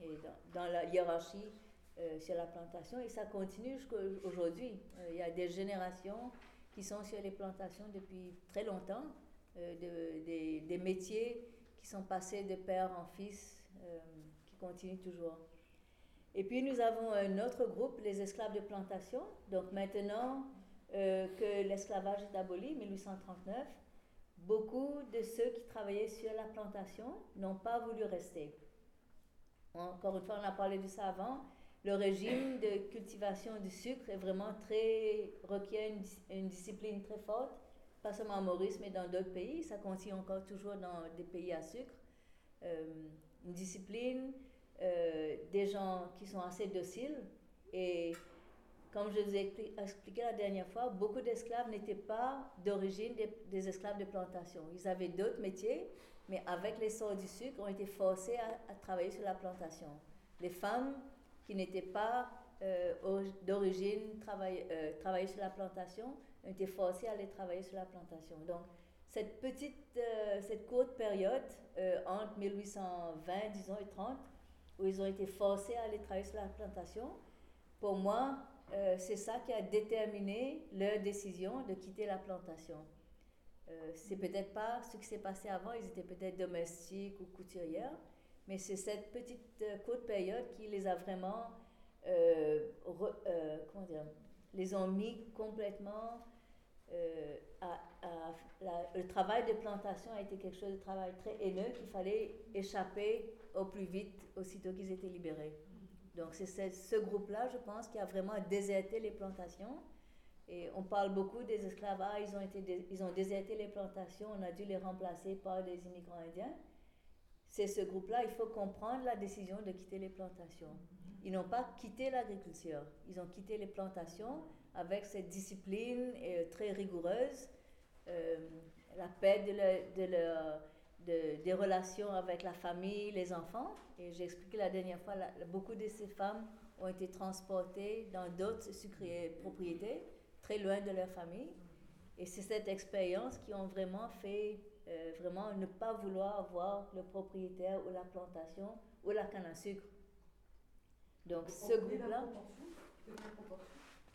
et dans, dans la hiérarchie euh, sur la plantation et ça continue jusqu'à aujourd'hui. Euh, il y a des générations qui sont sur les plantations depuis très longtemps, de- des, des métiers qui sont passés de père en fils, qui continuent toujours. Et puis nous avons un autre groupe, les esclaves de plantation. Donc maintenant euh, que l'esclavage est aboli, 1839, beaucoup de ceux qui travaillaient sur la plantation n'ont pas voulu rester. Encore une fois, on a parlé de ça avant. Le régime de cultivation du sucre est vraiment très requiert une, dis- une discipline très forte, pas seulement à Maurice, mais dans d'autres pays. Ça continue encore toujours dans des pays à sucre. Euh, une discipline, euh, des gens qui sont assez dociles. Et comme je vous ai expli- expliqué la dernière fois, beaucoup d'esclaves n'étaient pas d'origine des, esclaves de plantation. Ils avaient d'autres métiers, mais avec l'essor du sucre, ont été forcés à, travailler sur la plantation. Les femmes qui n'étaient pas euh, ori- d'origine travail, euh, travailler sur la plantation, ont été forcés à aller travailler sur la plantation. Donc, cette petite, euh, cette courte période entre 1820, disons, et 30, où ils ont été forcés à aller travailler sur la plantation, pour moi, euh, c'est ça qui a déterminé leur décision de quitter la plantation. Euh, c'est peut-être pas ce qui s'est passé avant, ils étaient peut-être domestiques ou couturières, mais c'est cette petite euh, courte période qui les a vraiment, euh, euh, comment dire, les ont mis complètement euh, le travail de plantation a été quelque chose de travail très haineux qu'il fallait échapper au plus vite aussitôt qu'ils étaient libérés. Donc c'est ce, groupe-là, je pense, qui a vraiment déserté les plantations. Et on parle beaucoup des esclaves, ah, ils ont, été ils ont déserté les plantations, on a dû les remplacer par des immigrants indiens. C'est ce groupe-là, il faut comprendre la décision de quitter les plantations. Ils n'ont pas quitté l'agriculture, ils ont quitté les plantations avec cette discipline euh, très rigoureuse, euh, la paix de leur- de leur- de- des relations avec la famille, les enfants. Et j'ai expliqué la dernière fois, la- beaucoup de ces femmes ont été transportées dans d'autres propriétés, très loin de leur famille. Et c'est cette expérience qui ont vraiment fait euh, vraiment ne pas vouloir voir le propriétaire ou la plantation ou la canne à sucre. Donc ce groupe-là,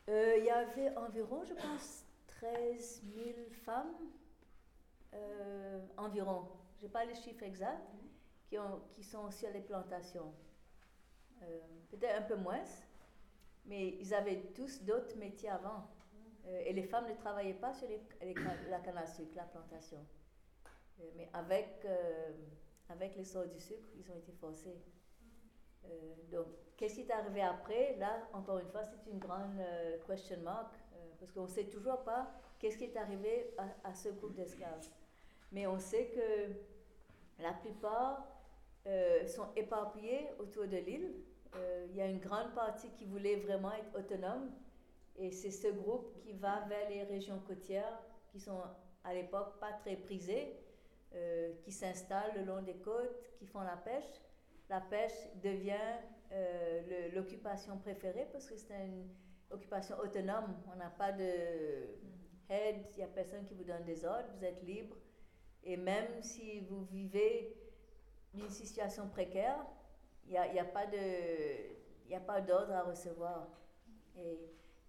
euh, il y avait environ, je pense, 13 000 femmes, euh, environ, je n'ai pas les chiffres exacts, qui, ont, qui sont sur les plantations. Euh, Peut-être un peu moins, mais ils avaient tous d'autres métiers avant. Euh, et les femmes ne travaillaient pas sur les, les ca- la canne à sucre, la plantation. Mais avec, avec l'essor du sucre, ils ont été forcés. Euh, donc, qu'est-ce qui est arrivé après? Là, encore une fois, c'est une grande euh, question mark, euh, parce qu'on ne sait toujours pas qu'est-ce qui est arrivé à, à ce groupe d'esclaves. Mais on sait que la plupart sont éparpillés autour de l'île. Il y a une grande partie qui voulait vraiment être autonome, et c'est ce groupe qui va vers les régions côtières qui sont à l'époque pas très prisées, qui s'installent le long des côtes, qui font la pêche. La pêche devient euh, l'occupation préférée parce que c'est une occupation autonome. On n'a pas de head, il n'y a personne qui vous donne des ordres, vous êtes libre. Et même si vous vivez une situation précaire, il n'y a, pas a pas d'ordre à recevoir. Et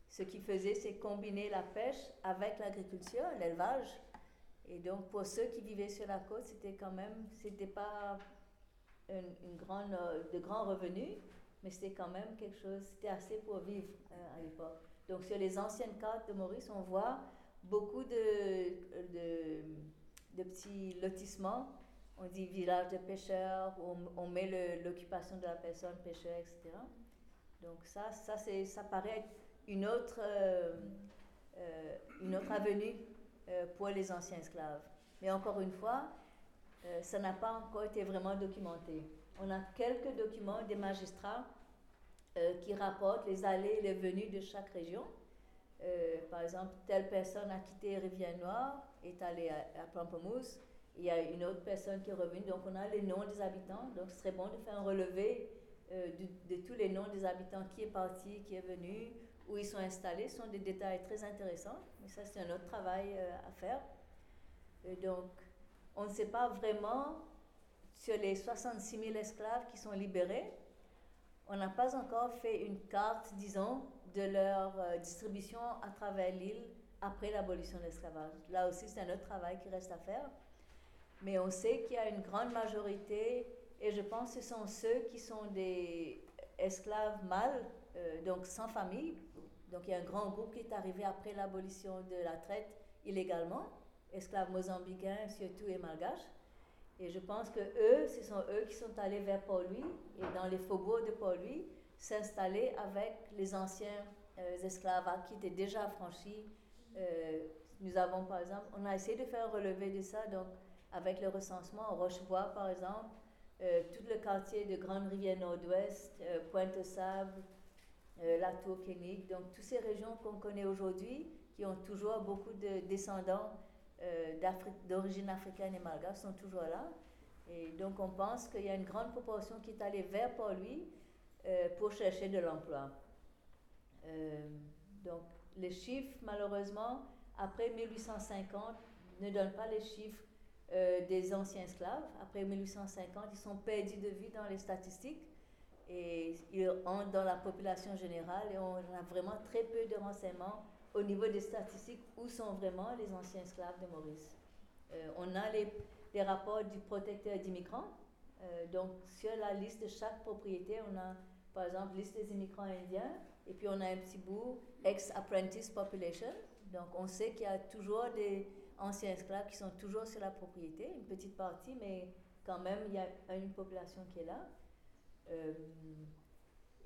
ce qu'ils faisaient, c'est combiner la pêche avec l'agriculture, l'élevage. Et donc, pour ceux qui vivaient sur la côte, c'était quand même, c'était pas une, grande, euh, de grands revenus, mais c'était quand même quelque chose, c'était assez pour vivre euh, à l'époque. Donc, sur les anciennes cartes de Maurice, on voit beaucoup de, de, petits lotissements. On dit village de pêcheurs, on, on met l'occupation de la personne pêcheur, etc. Donc, ça, ça, ça paraît être une autre, euh, une autre avenue pour les anciens esclaves. Mais encore une fois, euh, ça n'a pas encore été vraiment documenté. On a quelques documents des magistrats euh, qui rapportent les allées et les venues de chaque région. Euh, par exemple, telle personne a quitté Rivière-Noire, est allée à, à. Il y a une autre personne qui est revenue. Donc, on a les noms des habitants. Donc, ce serait bon de faire un relevé de, tous les noms des habitants, qui est parti, qui est venu, où ils sont installés. Ce sont des détails très intéressants. Mais ça, c'est un autre travail à faire. Donc, on ne sait pas vraiment sur les 66 000 esclaves qui sont libérés. On n'a pas encore fait une carte, disons, de leur euh, distribution à travers l'île après l'abolition de l'esclavage. Là aussi, c'est un autre travail qui reste à faire. Mais on sait qu'il y a une grande majorité, et je pense que ce sont ceux qui sont des esclaves mâles, euh, donc sans famille. Donc il y a un grand groupe qui est arrivé après l'abolition de la traite illégalement, esclaves mozambicains surtout et malgaches. Et je pense que eux, ce sont eux qui sont allés vers Port-Louis et dans les faubourgs de Port-Louis s'installer avec les anciens euh, esclaves qui étaient déjà affranchis. Euh, nous avons par exemple, on a essayé de faire un relevé de ça, donc avec le recensement à Rochebois par exemple, euh, tout le quartier de Grande Rivière Nord-Ouest, euh, Pointe-aux-Sables, euh, la Tour Kénique, donc toutes ces régions qu'on connaît aujourd'hui, qui ont toujours beaucoup de descendants d'origine africaine et malgache, sont toujours là. Et donc on pense qu'il y a une grande proportion qui est allée vers Port-Louis euh, pour chercher de l'emploi. Euh, donc, les chiffres, malheureusement, après 1850, ne donnent pas les chiffres euh, des anciens esclaves. Après 1850, ils sont perdus de vue dans les statistiques et ils entrent dans la population générale et on a vraiment très peu de renseignements au niveau des statistiques où sont vraiment les anciens esclaves de Maurice? Euh, on a les, rapports du protecteur d'immigrants. Euh, donc, sur la liste de chaque propriété, on a par exemple liste des immigrants indiens et puis on a un petit bout ex-apprentice population. Donc, on sait qu'il y a toujours des anciens esclaves qui sont toujours sur la propriété, une petite partie, mais quand même, il y a une population qui est là. Euh,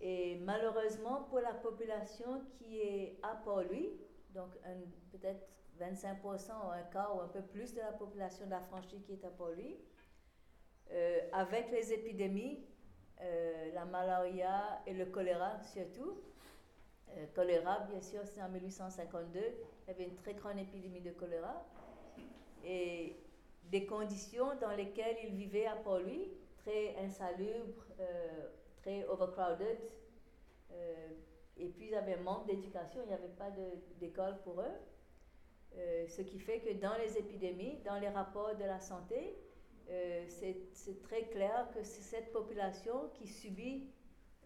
et malheureusement, pour la population qui est à Port-Louis, donc peut-être 25% ou un quart ou un peu plus de la population d'affranchis qui est à Port-Louis, euh, avec les épidémies, euh, la malaria et le choléra surtout, euh, choléra, bien sûr, c'est en 1852. Il y avait une très grande épidémie de choléra. Et des conditions dans lesquelles il vivait à Port-Louis, très insalubres, overcrowded. Euh, et puis, il y avait un manque d'éducation, il n'y avait pas d'école pour eux. ce qui fait que dans les épidémies, dans les rapports de la santé, c'est très clair que c'est cette population qui subit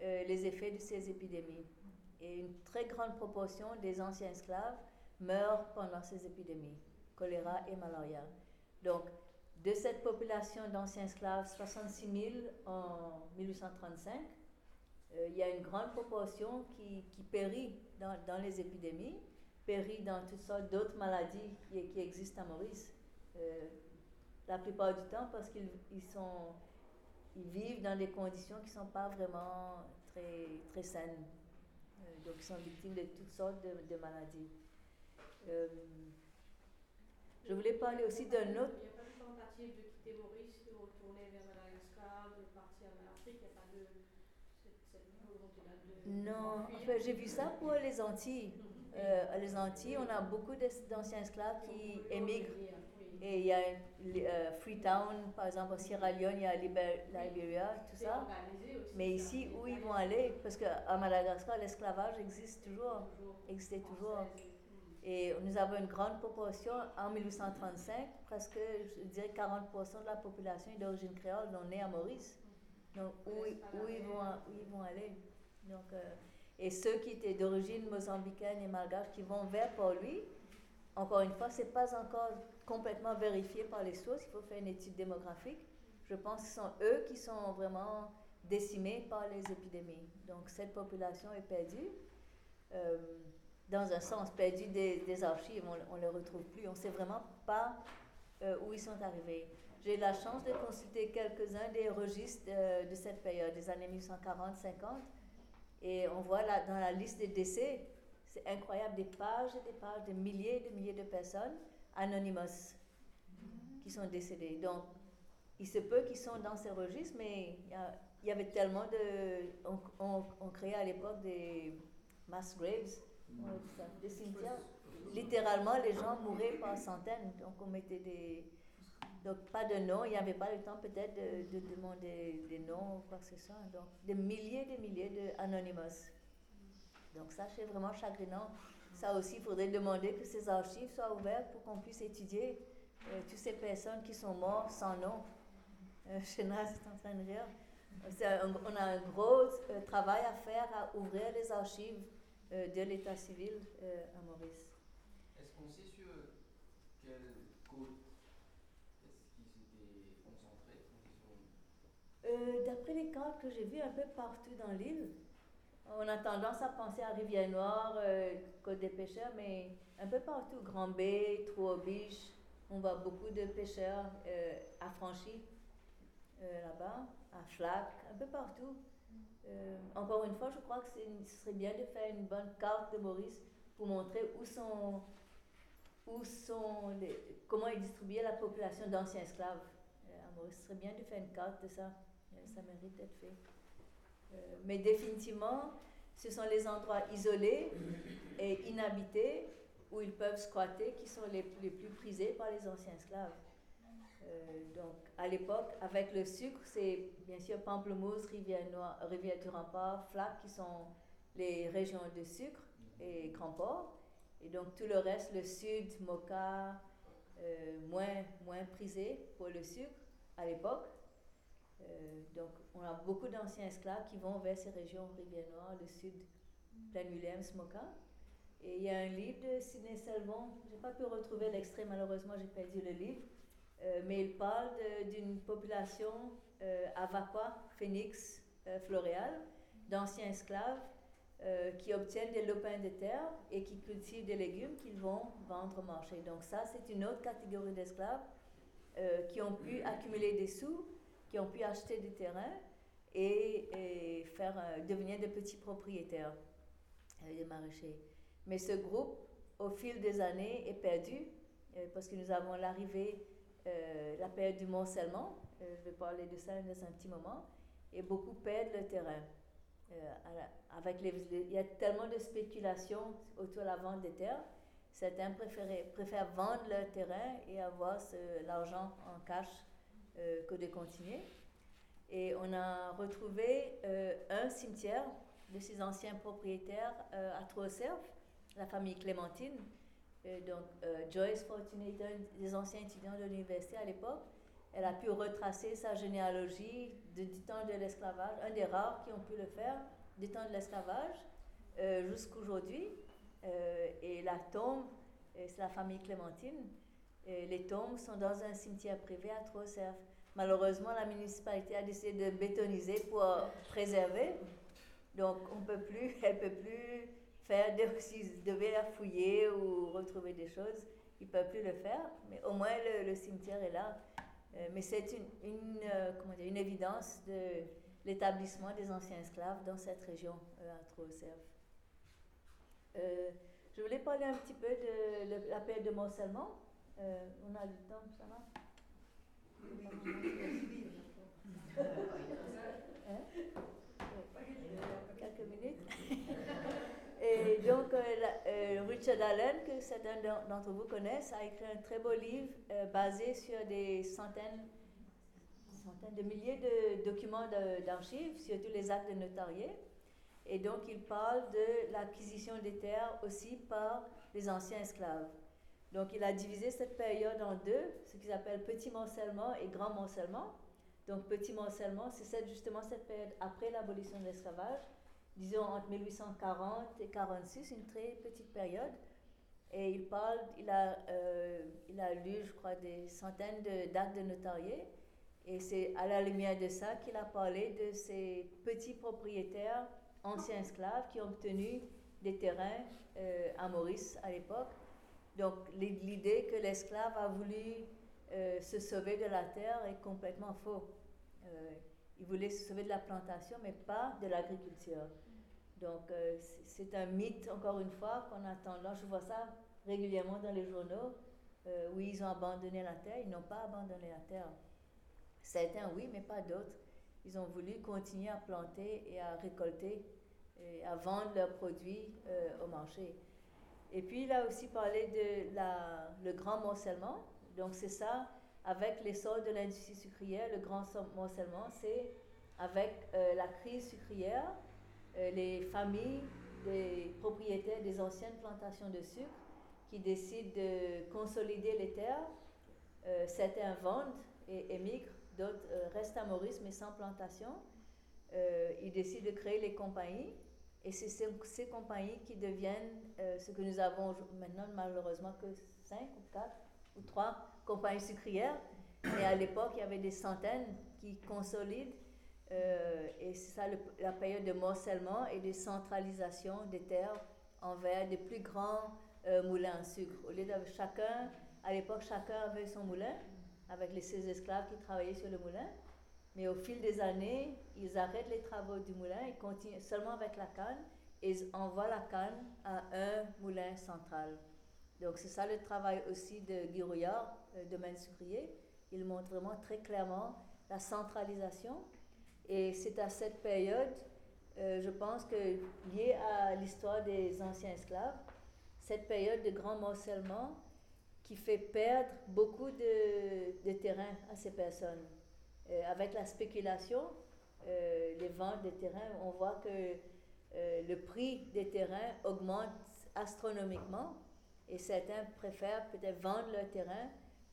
les effets de ces épidémies et une très grande proportion des anciens esclaves meurent pendant ces épidémies, choléra et malaria. Donc, de cette population d'anciens esclaves, 66 000 en 1835, euh, il y a une grande proportion qui, périt dans, les épidémies, périt dans toutes sortes d'autres maladies qui, existent à Maurice. Euh, la plupart du temps parce qu'ils vivent dans des conditions qui ne sont pas vraiment très, saines. Euh, donc ils sont victimes de toutes sortes de, maladies. Je voulais parler aussi d'un autre. Il n'y a pas de tentative de quitter Maurice, de retourner vers Madagascar, de partir en Afrique, il n'y a pas de cette, volonté-là de. Non, enfin, j'ai vu ça pour les Antilles. Mhm. Euh, les Antilles, on a beaucoup d'anciens esclaves qui émigrent. Et il y a euh, Freetown, par exemple, en Sierra Leone, il y a Liberia, tout ça. Mais ici, où ils vont aller? Parce qu'à Madagascar, l'esclavage existe toujours, existait toujours. Et nous avons une grande proportion, en 1835, presque, je dirais 40% de la population est d'origine créole, donc née à Maurice. Donc, où, où, ils, vont, où ils vont aller donc, euh, Et ceux qui étaient d'origine mozambicaine et malgache, qui vont vers Port-Louis, encore une fois, ce n'est pas encore complètement vérifié par les sources, il faut faire une étude démographique. Je pense que ce sont eux qui sont vraiment décimés par les épidémies. Donc cette population est perdue. Euh, dans un sens, perdue des, archives, on ne les retrouve plus. On ne sait vraiment pas euh, où ils sont arrivés. J'ai la chance de consulter quelques-uns des registres euh, de cette période, des années 1940-50, et on voit là, dans la liste des décès, c'est incroyable, des pages et des pages, de milliers et de milliers de personnes anonymous qui sont décédées. Donc, il se peut qu'ils sont dans ces registres, mais il y, avait tellement de... On, créait à l'époque des mass graves, des cimetières. Littéralement, les gens mouraient par centaines. Donc, on mettait des... Donc, pas de nom, il n'y avait pas le temps peut-être de, de, demander des noms ou quoi que ce soit. Donc, des milliers et des milliers d'anonymous. Donc ça, c'est vraiment chagrinant. Ça aussi, il faudrait demander que ces archives soient ouvertes pour qu'on puisse étudier euh, toutes ces personnes qui sont mortes sans nom. Euh, Chéna, c'est en train de rire. on a un gros euh, travail à faire à ouvrir les archives euh, de l'état civil à Maurice. Est-ce qu'on sait sur quelle côte est-ce qu'ils s'étaient concentrés D'après les cartes que j'ai vues un peu partout dans l'île, on a tendance à penser à Rivière-Noire, euh, Côte des pêcheurs, mais un peu partout, Grand Bay, Trou-aux-Biches, on voit beaucoup de pêcheurs euh, affranchis euh, là-bas, à Flac, un peu partout. Encore une fois, je crois que ce serait bien de faire une bonne carte de Maurice pour montrer où sont, où sont comment est distribuée la population d'anciens esclaves à Maurice. Ce serait bien de faire une carte de ça. ça mérite d'être fait. Euh, mais définitivement, ce sont les endroits isolés et inhabités où ils peuvent squatter qui sont les, les plus prisés par les anciens esclaves. Euh, donc, à l'époque, avec le sucre, c'est bien sûr Pamplemousse, Rivière, Noire, Rivière du Rempart, Flac qui sont les régions de sucre et Grand Port. Et donc, tout le reste, le sud, Mocha, euh, moins, moins prisé pour le sucre à l'époque. Euh, donc, on a beaucoup d'anciens esclaves qui vont vers ces régions Rivière-Noire, le sud, Plaine Williams, Mocha. Et il y a un livre de Sidney Selvon, je n'ai pas pu retrouver l'extrait, malheureusement, j'ai perdu le livre, mais il parle d'une population euh, Avaqua, Phoenix, euh, Floréal, d'anciens esclaves euh, qui obtiennent des lopins de terre et qui cultivent des légumes qu'ils vont vendre au marché. Donc ça, c'est une autre catégorie d'esclaves euh, qui ont pu accumuler des sous, qui ont pu acheter des terrains et, faire euh, devenir de petits propriétaires euh, des maraîchers. Mais ce groupe, au fil des années, est perdu euh, parce que nous avons l'arrivée, euh, la période du morcellement. Euh, je vais parler de ça dans un petit moment. Et beaucoup perdent le terrain. Euh, avec les, il y a tellement de spéculation autour de la vente des terres. Certains préfèrent vendre leur terrain et avoir l'argent en cash que de continuer. Et on a retrouvé un cimetière de ces anciens propriétaires à Troisserve, la famille Clémentine. Euh, donc, euh, Joyce Fortunato, un des anciens étudiants de l'université à l'époque, elle a pu retracer sa généalogie de- du temps de l'esclavage, un des rares qui ont pu le faire, du temps de l'esclavage euh, jusqu'aujourd'hui. Euh, et la tombe, euh, c'est la famille Clémentine. Les tombes sont dans un cimetière privé à Troisserve. Malheureusement, la municipalité a décidé de bétoniser pour préserver. Donc, on peut plus, elle peut plus faire, s'ils devaient fouiller ou retrouver des choses, ils peuvent plus le faire. Mais au moins, le, le cimetière est là. Euh, mais c'est une, une, euh, comment dire, une évidence de l'établissement des anciens esclaves dans cette région euh, à Troisserve. Euh, je voulais parler un petit peu de la période de morcellement. On a le temps, ça va? Hein? Quelques minutes. Et donc, euh, euh, Richard Allen, que certains d'en- d'entre vous connaissent, a écrit un très beau livre euh, basé sur des centaines, de milliers de documents d'archives, surtout les actes de notarié. Et donc, il parle de l'acquisition des terres aussi par les anciens esclaves. Donc, il a divisé cette période en deux, ce qu'ils appellent petit morcellement et grand morcellement. Donc, petit morcellement, c'est justement cette période après l'abolition de l'esclavage, disons entre 1840 et 46, une très petite période. Et il parle, il a, euh, il a lu, je crois, des centaines de- d'actes de notariés. Et c'est à la lumière de ça qu'il a parlé de ces petits propriétaires anciens esclaves qui ont obtenu des terrains euh, à Maurice à l'époque. Donc l'i- l'idée que l'esclave a voulu euh, se sauver de la terre est complètement faux. Euh, il voulait se sauver de la plantation, mais pas de l'agriculture. Donc euh, c'est- c'est un mythe, encore une fois, qu'on attend là. Je vois ça régulièrement dans les journaux, euh, où ils ont abandonné la terre. Ils n'ont pas abandonné la terre. Certains, oui, mais pas d'autres. Ils ont voulu continuer à planter et à récolter et à vendre leurs produits euh, au marché. Et puis, il a aussi parlé de la, le grand morcellement. Donc, c'est ça, avec l'essor de l'industrie sucrière, le grand morcellement, c'est avec euh, la crise sucrière, euh, les familles des propriétaires des anciennes plantations de sucre qui décident de consolider les terres. Euh, certains vendent et émigrent, d'autres restent à Maurice mais sans plantation. ils décident de créer les compagnies et c'est ces, ces, compagnies qui deviennent ce que nous avons maintenant malheureusement que 5 ou 4 ou 3 compagnie sucrière, mais à l'époque, il y avait des centaines qui consolident. Euh, et c'est ça la période de morcellement et de centralisation des terres envers des plus grands euh, moulins à sucre. Au lieu de chacun, à l'époque, chacun avait son moulin avec les six esclaves qui travaillaient sur le moulin. Mais au fil des années, ils arrêtent les travaux du moulin, ils continuent seulement avec la canne et ils envoient la canne à un moulin central. Donc c'est ça le travail aussi de Guy Rouillard, domaine sucrier. Il montre vraiment très clairement la centralisation. Et c'est à cette période, euh, je pense que lié à l'histoire des anciens esclaves, cette période de grand morcellement qui fait perdre beaucoup de, de terrain à ces personnes. Euh, avec la spéculation, euh, les ventes des terrains, on voit que euh, le prix des terrains augmente astronomiquement et certains préfèrent peut-être vendre leur terrain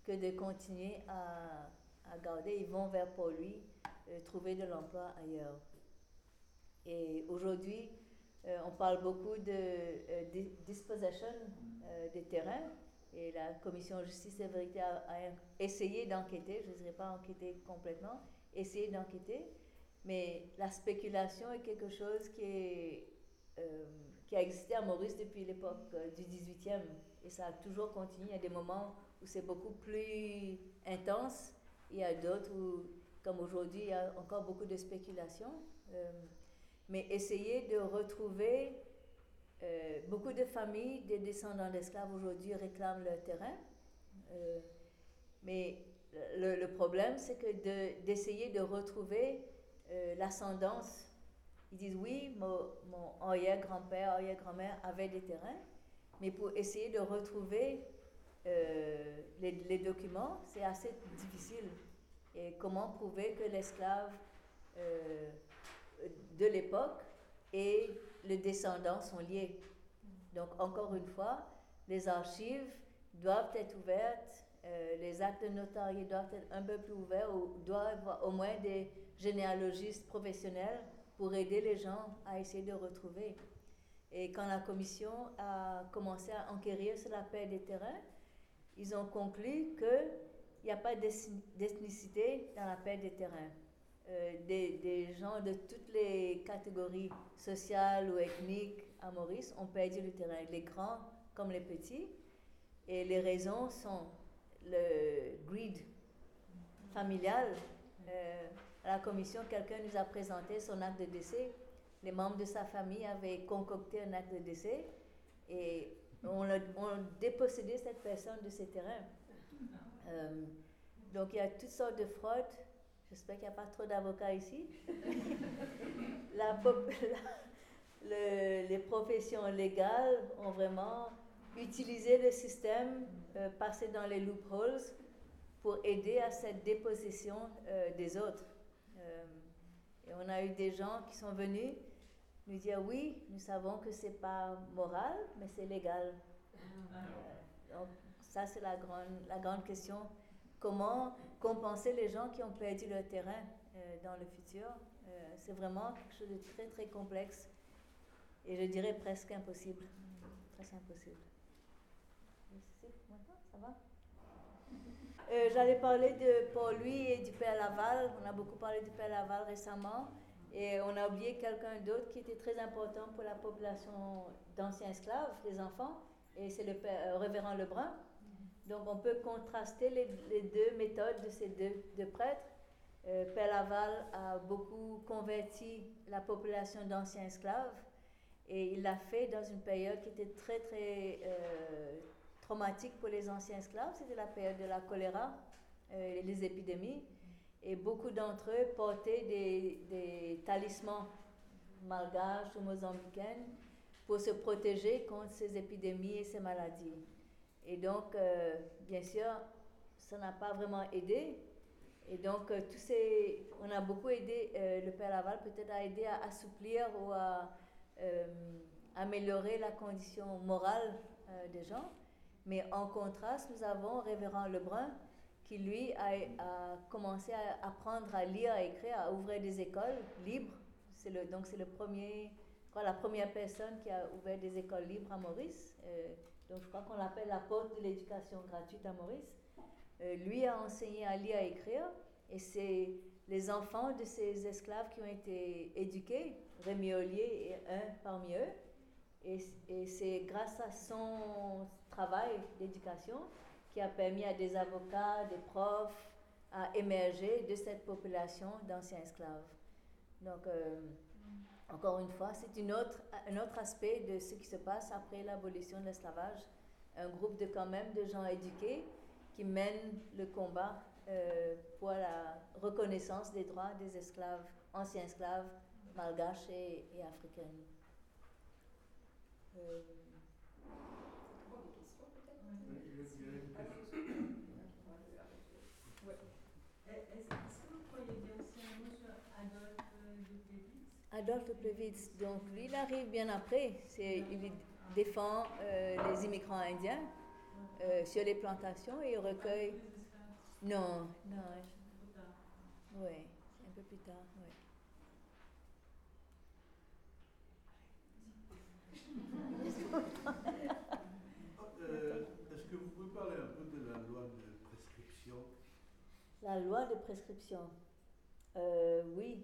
que de continuer à, à garder. Ils vont vers Port-Louis trouver de l'emploi ailleurs. Et aujourd'hui, on parle beaucoup de dispossession des terrains et la commission justice et vérité a, essayé d'enquêter, je ne dirais pas enquêter complètement, essayer d'enquêter, mais la spéculation est quelque chose qui, euh, qui a existé à Maurice depuis l'époque euh, du 18e et ça a toujours continué. Il y a des moments où c'est beaucoup plus intense, il y a d'autres où, comme aujourd'hui, il y a encore beaucoup de spéculation. Euh, mais essayer de retrouver euh, beaucoup de familles des descendants d'esclaves aujourd'hui réclament leur terrain. Euh, mais le, problème, c'est que d'essayer de, retrouver l'ascendance. Ils disent oui, mon, mon arrière-grand-père, arrière-grand-mère avait des terrains, mais pour essayer de retrouver les, les, documents, c'est assez difficile. Et comment prouver que l'esclave de l'époque et les descendants sont liés. Donc, encore une fois, les archives doivent être ouvertes, euh, les actes notariés doivent être un peu plus ouverts, ou doivent avoir au moins des généalogistes professionnels pour aider les gens à essayer de retrouver. Et quand la commission a commencé à enquérir sur la paix des terrains, ils ont conclu qu'il n'y a pas d'ethnicité dans la paix des terrains. Euh, des, gens de toutes les catégories sociales ou ethniques à Maurice ont perdu le terrain, les grands comme les petits. Et les raisons sont le greed familial. Euh, à la commission, quelqu'un nous a présenté son acte de décès. Les membres de sa famille avaient concocté un acte de décès et on a, dépossédé cette personne de ses terrains. Euh, donc il y a toutes sortes de fraudes J'espère qu'il n'y a pas trop d'avocats ici. les professions légales ont vraiment utilisé le système, euh, passé dans les loopholes pour aider à cette dépossession euh, des autres. Et on a eu des gens qui sont venus nous dire oui, nous savons que c'est pas moral, mais c'est légal. Ah. donc ça c'est la grande, la grande question comment compenser les gens qui ont perdu leur terrain euh, dans le futur? Euh, c'est vraiment quelque chose de très très complexe et je dirais presque impossible. Presque impossible. Ça va euh, J'allais parler de Paul-Louis et du Père Laval. On a beaucoup parlé du Père Laval récemment. Et on a oublié quelqu'un d'autre qui était très important pour la population d'anciens esclaves, les enfants, et c'est le père, révérend Lebrun. Donc on peut contraster les, deux méthodes de ces deux, prêtres. Euh, Père Laval a beaucoup converti la population d'anciens esclaves et il l'a fait dans une période qui était très très euh, traumatique pour les anciens esclaves. C'était la période de la choléra euh, et les épidémies. Et beaucoup d'entre eux portaient des, talismans malgaches ou mozambicains pour se protéger contre ces épidémies et ces maladies. Et donc, euh, bien sûr, ça n'a pas vraiment aidé. Et donc, euh, tous ces, on a beaucoup aidé, euh, le Père Laval peut-être a aidé à assouplir ou à améliorer la condition morale des gens. Mais en contraste, nous avons Révérend Lebrun qui, lui, a, commencé à apprendre à lire, à écrire, à ouvrir des écoles libres. C'est donc, c'est le premier, la première personne qui a ouvert des écoles libres à Maurice. Donc je crois qu'on l'appelle la porte de l'éducation gratuite à Maurice. Euh, lui a enseigné à lire et à écrire et c'est les enfants de ces esclaves qui ont été éduqués, Rémi Ollier est un parmi eux. Et c'est grâce à son travail d'éducation qui a permis à des avocats, des profs à émerger de cette population d'anciens esclaves. Donc, euh, encore une fois, c'est un autre aspect de ce qui se passe après l'abolition de l'esclavage. Un groupe de quand même de gens éduqués qui mènent le combat euh, pour la reconnaissance des droits des esclaves, anciens esclaves, malgaches et, et africains. Euh... Est-ce est-ce que vous pourriez dire aussi un mot sur Adolphe euh, de Plevitz Adolphe Plevitz, donc lui, il arrive bien après. C'est, il défend euh, les immigrants indiens euh, sur les plantations et il recueille. Non, non, oui, un peu plus tard, oui. Euh, Est-ce que vous pouvez parler un peu de la loi de prescription? La loi de prescription. Euh, oui,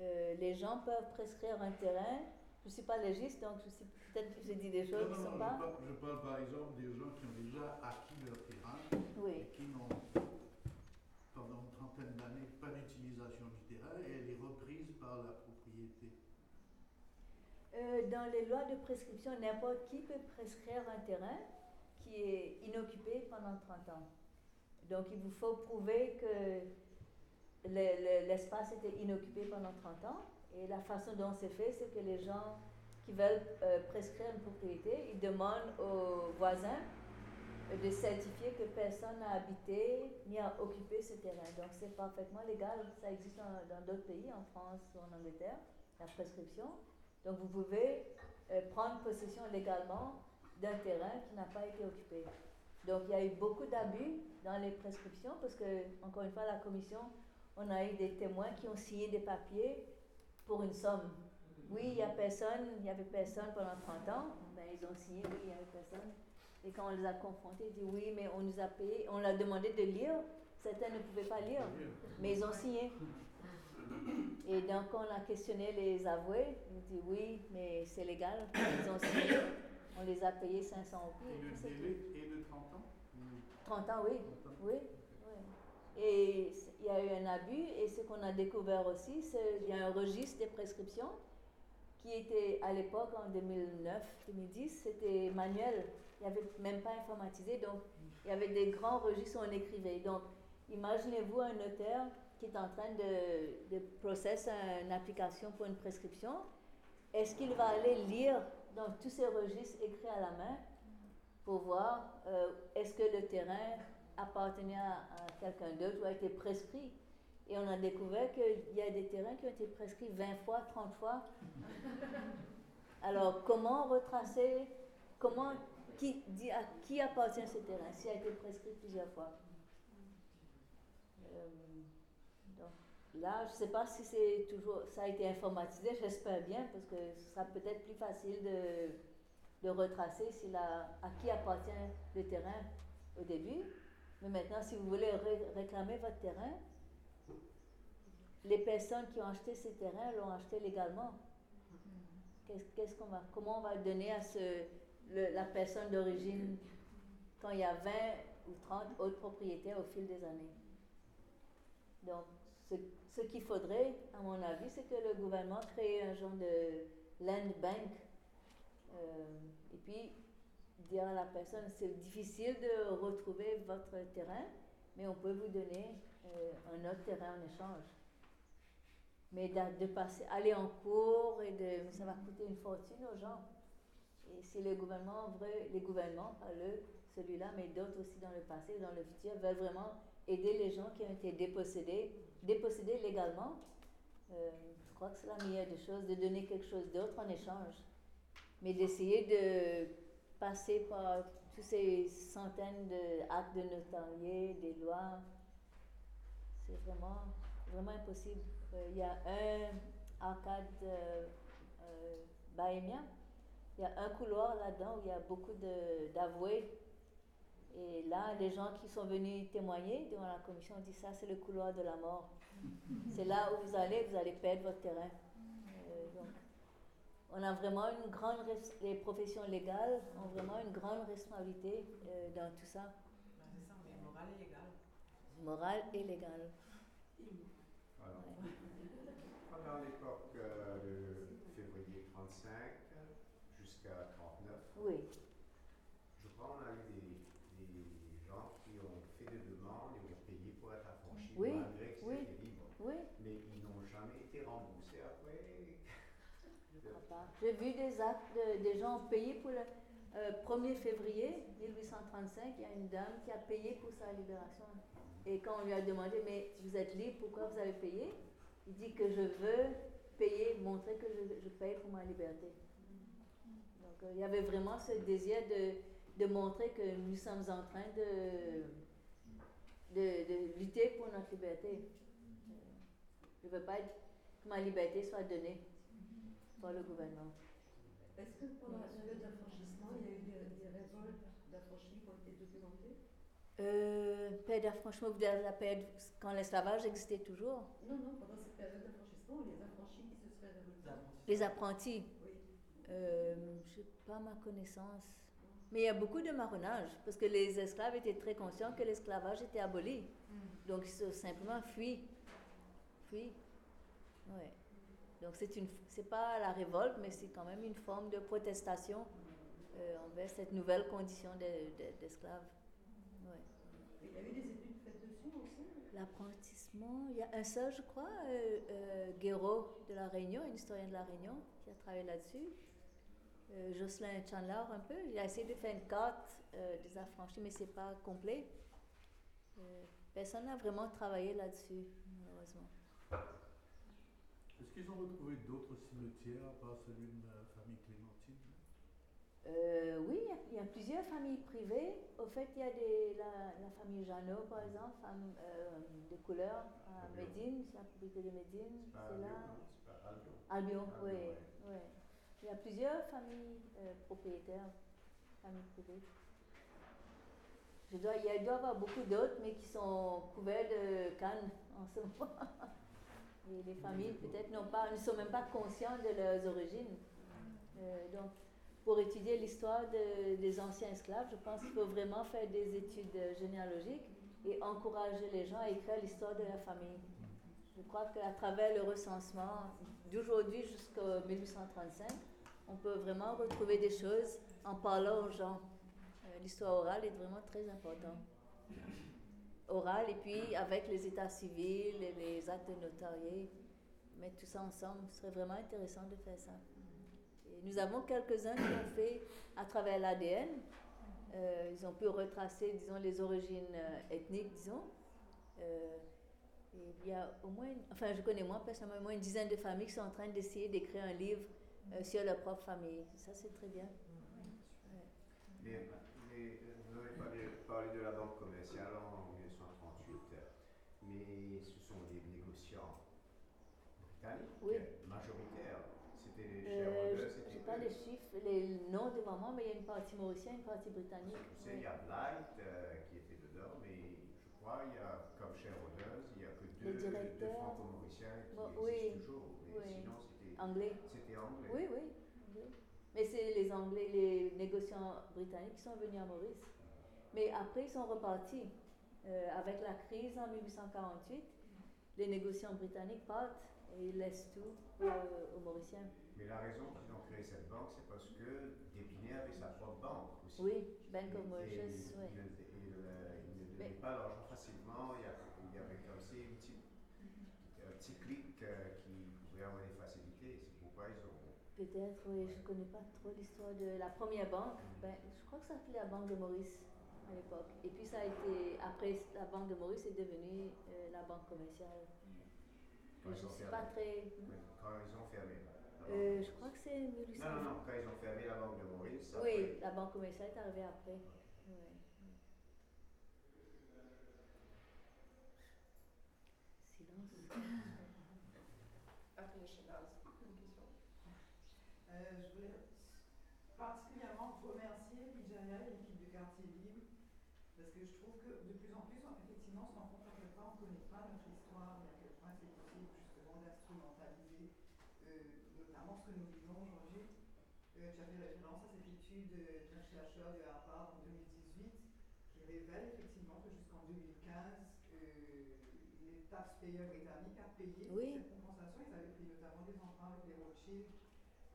Euh, les gens peuvent prescrire un terrain. Je ne suis pas légiste, donc je suis peut-être que j'ai dit des choses Non, qui ne sont non, je pas. parle, je parle par exemple des gens qui ont déjà acquis leur terrain Oui. et qui n'ont, pendant une trentaine d'années, pas d'utilisation du terrain et elle est reprise par la propriété. Euh, dans les lois de prescription, n'importe qui peut prescrire un terrain qui est inoccupé pendant 30 ans. Donc, il vous faut prouver que le- le- l'espace était inoccupé pendant 30 ans. Et la façon dont c'est fait, c'est que les gens qui veulent euh, prescrire une propriété, ils demandent aux voisins euh, de certifier que personne n'a habité ni a occupé ce terrain. Donc, c'est parfaitement légal. Ça existe dans d'autres pays, en France ou en Angleterre, la prescription. Donc vous pouvez euh, prendre possession légalement d'un terrain qui n'a pas été occupé. Donc il y a eu beaucoup d'abus dans les prescriptions parce que, encore une fois, la commission, on a eu des témoins qui ont signé des papiers pour une somme. Oui, il y a personne, il y avait personne pendant 30 ans, ben, ils ont signé, oui, il y avait personne. Et quand on les a confrontés, ils disent oui, mais on nous a payé, on leur a demandé de lire, certains ne pouvaient pas lire, mais ils ont signé. Et donc, quand on a questionné les avoués, ils ont dit oui, mais c'est légal, ils ont signé, on les a payés 500 Et roupies. le c'est délai tout. est de 30 ans? Ou 30 ans, oui. 30 ans Oui, oui. Et il y a eu un abus, et ce qu'on a découvert aussi, c'est qu'il y a un registre des prescriptions qui était à l'époque, en 2009-2010, c'était manuel. Il n'y avait même pas informatisé, donc il y avait des grands registres où on écrivait. Donc, imaginez-vous un notaire qui est en train de, de processer une application pour une prescription. Est-ce qu'il va aller lire dans tous ces registres écrits à la main pour voir euh, est-ce que le terrain appartenait à, quelqu'un d'autre ou a été prescrit. Et on a découvert qu'il y a des terrains qui ont été prescrits 20 fois, 30 fois. Alors, comment retracer, comment, qui, à qui appartient ce terrain s'il a été prescrit plusieurs fois? Euh, Là, je ne sais pas si c'est toujours, ça a été informatisé, j'espère bien, parce que ce sera peut-être plus facile de, de retracer s'il a, à qui appartient le terrain au début. Mais maintenant, si vous voulez ré- réclamer votre terrain, les personnes qui ont acheté ces terrains l'ont acheté légalement. Qu'est-ce qu'on va, comment on va donner à ce, la personne d'origine quand il y a 20 ou 30 autres propriétaires au fil des années? Donc, ce, ce qu'il faudrait, à mon avis, c'est que le gouvernement crée un genre de land bank. euh, et puis, dire à la personne, c'est difficile de retrouver votre terrain, mais on peut vous donner euh, un autre terrain en échange. Mais de, passer, aller en cours, et ça va coûter une fortune aux gens. Et si le gouvernement, vrai, les gouvernements, pas le, celui-là, mais d'autres aussi dans le passé, dans le futur, veulent vraiment aider les gens qui ont été dépossédés, dépossédés légalement, euh, je crois que c'est la meilleure des choses, de donner quelque chose d'autre en échange. Mais d'essayer de passer par tous ces centaines d'actes de notariés, des lois, c'est vraiment, vraiment impossible. Euh, Il y a un arcade euh, euh, Bahamian, il y a un couloir là-dedans où il y a beaucoup de- d'avoués. Et là, les gens qui sont venus témoigner devant la commission ont dit ça, c'est le couloir de la mort. c'est là où vous allez, vous allez perdre votre terrain. On a vraiment une grande, res- les professions légales ont vraiment une grande responsabilité euh, dans tout ça, Ben, c'est ça, mais moral et légal. morale et légale. Alors, Ouais. pendant l'époque euh, de février 35 jusqu'à 39, Oui, je crois qu'on a eu des, des gens qui ont fait des demandes et ont payé pour être affranchis Oui, malgré qu'ils oui. étaient libres. oui, Mais ils n'ont jamais été remboursés après. je crois pas. J'ai vu des actes de- des gens ont payé pour le. euh, 1er février 1835, il y a une dame qui a payé pour sa libération. Et quand on lui a demandé, mais vous êtes libre, pourquoi vous avez payé Il dit que je veux payer, montrer que je, paye pour ma liberté. Donc euh, il y avait vraiment ce désir de, montrer que nous sommes en train de, de, lutter pour notre liberté. Euh, Je ne veux pas que ma liberté soit donnée par le gouvernement. Est-ce que pendant la période d'affranchissement, il y a eu des, des révoltes d'affranchis qui ont été documentées Euh, période d'affranchissement, vous dire la période quand l'esclavage existait toujours? Non, non, pendant cette période d'affranchissement, les affranchis qui se seraient révoltés. Les apprentis, Oui. euh, je n'ai pas ma connaissance. Mais il y a beaucoup de marronnage, parce que les esclaves étaient très conscients que l'esclavage était aboli. Donc ils se simplement fuient. Fuient. Ouais. Donc c'est une, c'est pas la révolte, mais c'est quand même une forme de protestation euh, envers cette nouvelle condition de- de- d'esclave. Ouais. Il y a eu des études faites dessus aussi L'apprentissement, il y a un seul, je crois, euh, euh, Guéraud de La Réunion, un historien de La Réunion, qui a travaillé là-dessus. Euh, Jocelyn Chandler, un peu. Il a essayé de faire une carte euh, des affranchis, mais c'est pas complet. Euh, personne n'a vraiment travaillé là-dessus, malheureusement. Est-ce qu'ils ont retrouvé d'autres cimetières à part celui de la famille Clémentine? Euh, oui, il y a- il y, a plusieurs familles privées. Au fait, il y a des, la, la famille Jeannot, par exemple, femme euh, de couleur à Albion. Médine, c'est la propriété de Médine, C'est pas c'est Albion, là. pas Albion. Albion, Albion, oui. ouais. ouais. Il y a plusieurs familles euh, propriétaires, familles privées. Je dois, il doit y avoir beaucoup d'autres, mais qui sont couverts de cannes en ce moment. Les familles, peut-être, pas, ne sont même pas conscientes de leurs origines. Euh, donc, pour étudier l'histoire de- des anciens esclaves, je pense qu'il faut vraiment faire des études généalogiques et encourager les gens à écrire l'histoire de leur famille. Je crois qu'à travers le recensement d'aujourd'hui jusqu'en 1835, on peut vraiment retrouver des choses en parlant aux gens. Euh, L'histoire orale est vraiment très importante. Orale et puis avec les états civils et les actes notariés, mettre tout ça ensemble, ce serait vraiment intéressant de faire ça. Et nous avons quelques-uns qui ont fait à travers l'ADN. Euh, ils ont pu retracer, disons, les origines euh, ethniques, disons. Euh, et il y a au moins, enfin je connais moi personnellement, au moins une dizaine de familles qui sont en train d'essayer d'écrire un livre euh, sur leur propre famille. Ça c'est très bien. Ouais. Mais, mais vous avez parlé, parlé de la banque commerciale en 1938, mais ce sont les négociants britanniques Oui. majoritaires. C'était les Euh, shareholders, je c'était n'ai pas eux. Les noms devant moi, mais il y a une partie mauricienne, une partie britannique. Je sais, il y a Blight euh, qui était dedans, mais je crois il y a comme shareholders, il n'y a que deux, deux franco-mauriciens qui Bon, existent oui, toujours. Mais oui. sinon, c'était Anglais. c'était anglais. Oui, oui. anglais. Mais c'est les Anglais, les négociants britanniques qui sont venus à Maurice. Mais après, ils sont repartis. Euh, avec la crise en 1848, les négociants britanniques partent et ils laissent tout euh, aux Mauriciens. Mais la raison qu'ils ont créé cette banque, c'est parce que D'Épinay avait sa propre banque aussi. Oui, Bank of Mauritius, oui. Il, ne- il, euh, pas l'argent facilement. Il y, avait comme ça une petite, un petit clic euh, qui pouvait avoir des facilités. C'est pourquoi ils ont. Peut-être, oui, je ne connais pas trop l'histoire de la première banque. Ben, je crois que ça s'appelait la Banque de Maurice à l'époque. Et puis ça a été, après la Banque de Maurice est devenue euh, la Banque commerciale. Quand ils je ont fermé. pas très... Quand ils ont fermé. Euh, je crois que c'est 1800. Non, non, non. Quand ils ont fermé la banque de Maurice. Oui, après- la Banque commerciale est arrivée après. Ouais. Silence. Après Chenaz, une question. Euh, je voulais particulièrement remercier Nigeria et l'équipe de Quartier Libre, parce que je trouve que de plus en plus, on, effectivement, on se rend compte à quel point on ne connaît pas notre histoire et à quel point c'est possible justement d'instrumentaliser, euh, notamment ce que nous vivons aujourd'hui. Euh, tu as fait référence à cette étude euh, d'un chercheur de Harvard en 2018 qui révèle effectivement que jusqu'en 2015, euh, les taxpayers britanniques a payé Oui. cette compensation. Ils avaient pris notamment des emprunts avec les Rothschild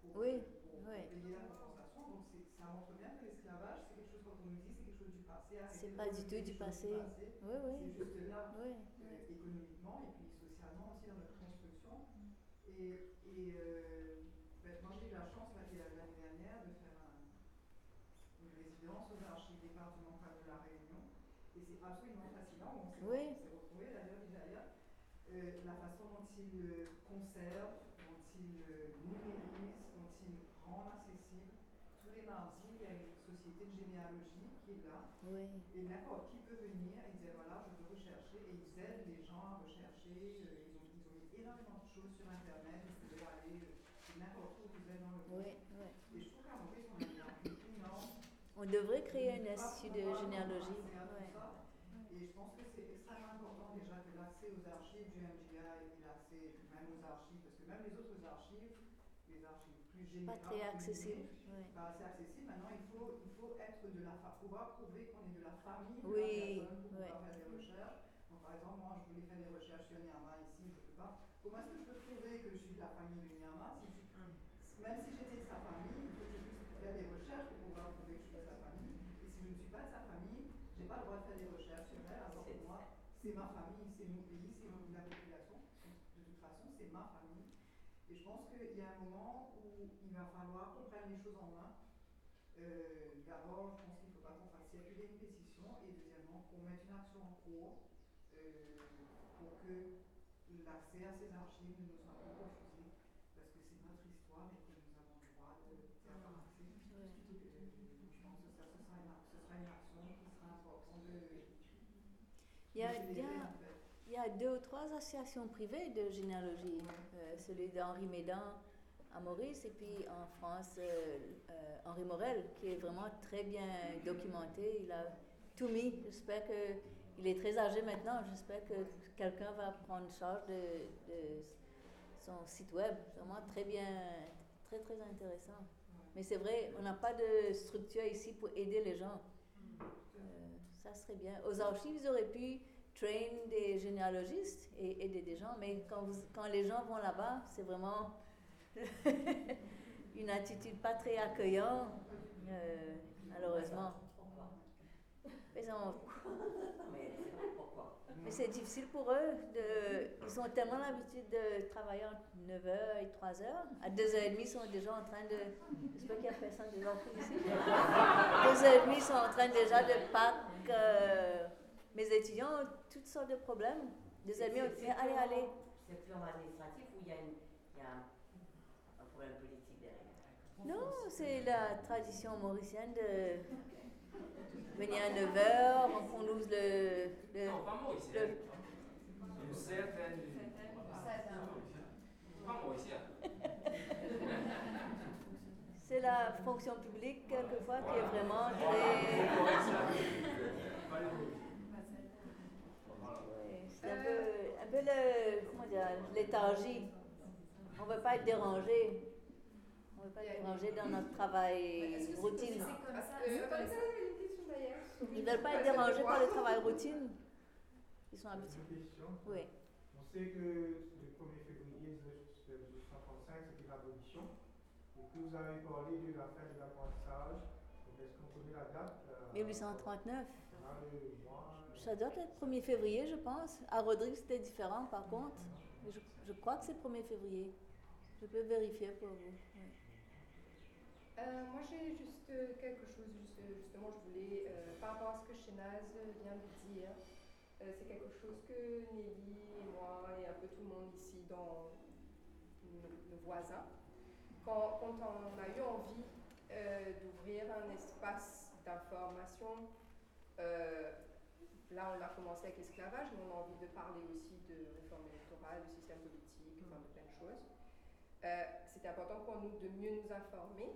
pour, Oui, pour- pour oui. payer la compensation. Donc ça montre bien que l'esclavage, c'est quelque chose, quand on nous dit, c'est quelque chose du passé. C'est pas du tout du passé. Oui, oui. C'est juste là, Oui, euh, économiquement et puis socialement aussi dans notre construction. Et, et euh, ben, moi j'ai eu la chance là, l'année dernière de faire un, confidence aux archives départementales de la Réunion. Et c'est absolument fascinant. On s'est Oui. d'ailleurs déjà. Euh, la façon dont ils euh, conservent, dont ils euh, numérisent, dont ils rendent accessible. Tous les mardis, il y a une société de généalogie qui est là. Oui. Et n'importe qui peut venir? Et dire voilà, je veux rechercher. Et ils aident les gens à rechercher. ils, ont, ils ont mis énormément de choses sur Internet. Vous pouvez aller n'importe où vous êtes dans le monde. Oui, oui. Et je trouve qu'à on a archive énorme. On devrait créer un institut de généalogie. commencer à tout Ouais. ça. Et je pense que c'est extrêmement important déjà que l'accès aux archives du MGA et l'accès même aux archives, parce que même les autres archives, les archives plus Pas générales, très entre accessible. guillemets, ouais. pas assez accessible. Maintenant, il faut, il faut être de la fa- pouvoir prouver qu'on est de la famille de Oui, la personne pour ouais. pouvoir faire des recherches. Donc, par exemple, moi, je voulais faire des recherches sur Nyama ici, je ne peux pas. Comment est-ce que je peux prouver que je suis de la famille de Nyama si tu- Même si j'étais de sa famille, il faut que je puisse faire des recherches pour pouvoir prouver que je suis de sa famille. Et si je ne suis pas de sa famille, je n'ai pas le droit de faire des recherches sur elle. Alors pour moi, c'est ma famille, c'est mon pays, c'est mon- la population. De toute façon, c'est ma famille. Et je pense qu'il y a un moment où il va falloir qu'on prenne les choses en main. Euh, D'abord, je pense qu'il ne faut pas qu'on fasse circuler une pétition et deuxièmement, qu'on mette une action en cours euh, pour que l'accès à ces archives ne nous soit pas refusé parce que c'est notre histoire et que nous avons le droit de d'y avoir accès. Ouais. Euh, je pense que ça, ce sera une, ac- ce sera une action qui sera importante de, Il y a, de il y fédérer, a- en fait. il y a deux ou trois associations privées de généalogie. Euh, celui d'Henri Médan à Maurice et puis en France, euh, euh, Henri Morel, qui est vraiment très bien documenté. Il a tout mis. J'espère que il est très âgé maintenant. J'espère que quelqu'un va prendre charge de, son site web. Vraiment très bien, très très intéressant. Mais c'est vrai, on n'a pas de structure ici pour aider les gens. Ça serait bien. Aux archives, ils auraient pu train des généalogistes et aider des gens, mais quand, vous- quand les gens vont là-bas, c'est vraiment une attitude pas très accueillante, euh, malheureusement. Mais, on- mais c'est difficile pour eux. De, ils ont tellement l'habitude de travailler entre 9h et 3h. À 2h30, ils sont déjà en train de. J'espère qu'il n'y a personne des enfants ici. 2h30, ils sont en train déjà de pack. euh, mes étudiants ont toutes sortes de problèmes. 2h30, on dit allez, allez. C'est purement administratif ou il y a, une- il y a un, un problème politique derrière? Non, c'est la tradition mauricienne de venir à 9h, qu'on ouvre le. le- Non, pas mauricien. le- Une certaine. Pas mauricien. c'est la fonction publique, quelquefois, qui est vraiment très. Un peu, un peu le, comment dire, léthargie. On ne veut pas être dérangé. On ne veut pas être dérangé dans notre travail routine. Euh, d'ailleurs. Ils ne veulent pas être dérangés par le travail routine. Ils sont habitués. Oui. On sait que le 1er février 1935, c'était l'abolition. Et que vous avez parlé de la fin de l'apprentissage. Est-ce qu'on connaît la date? Euh, 1839. Ça doit être 1er février, je pense. À Rodrigue, c'était différent, par contre. Je, crois que c'est 1er février. Je peux vérifier pour vous. Euh, moi, j'ai juste euh, quelque chose, euh, justement, je voulais, par rapport à ce que Shenaz vient de dire, c'est quelque chose que Nelly et moi et un peu tout le monde ici dans nos, voisins, quand, on a eu envie d'ouvrir un espace d'information, là on a commencé avec l'esclavage, mais on a envie de parler aussi de réforme électorale, de système politique, enfin de plein de choses. Euh, C'était important pour nous de mieux nous informer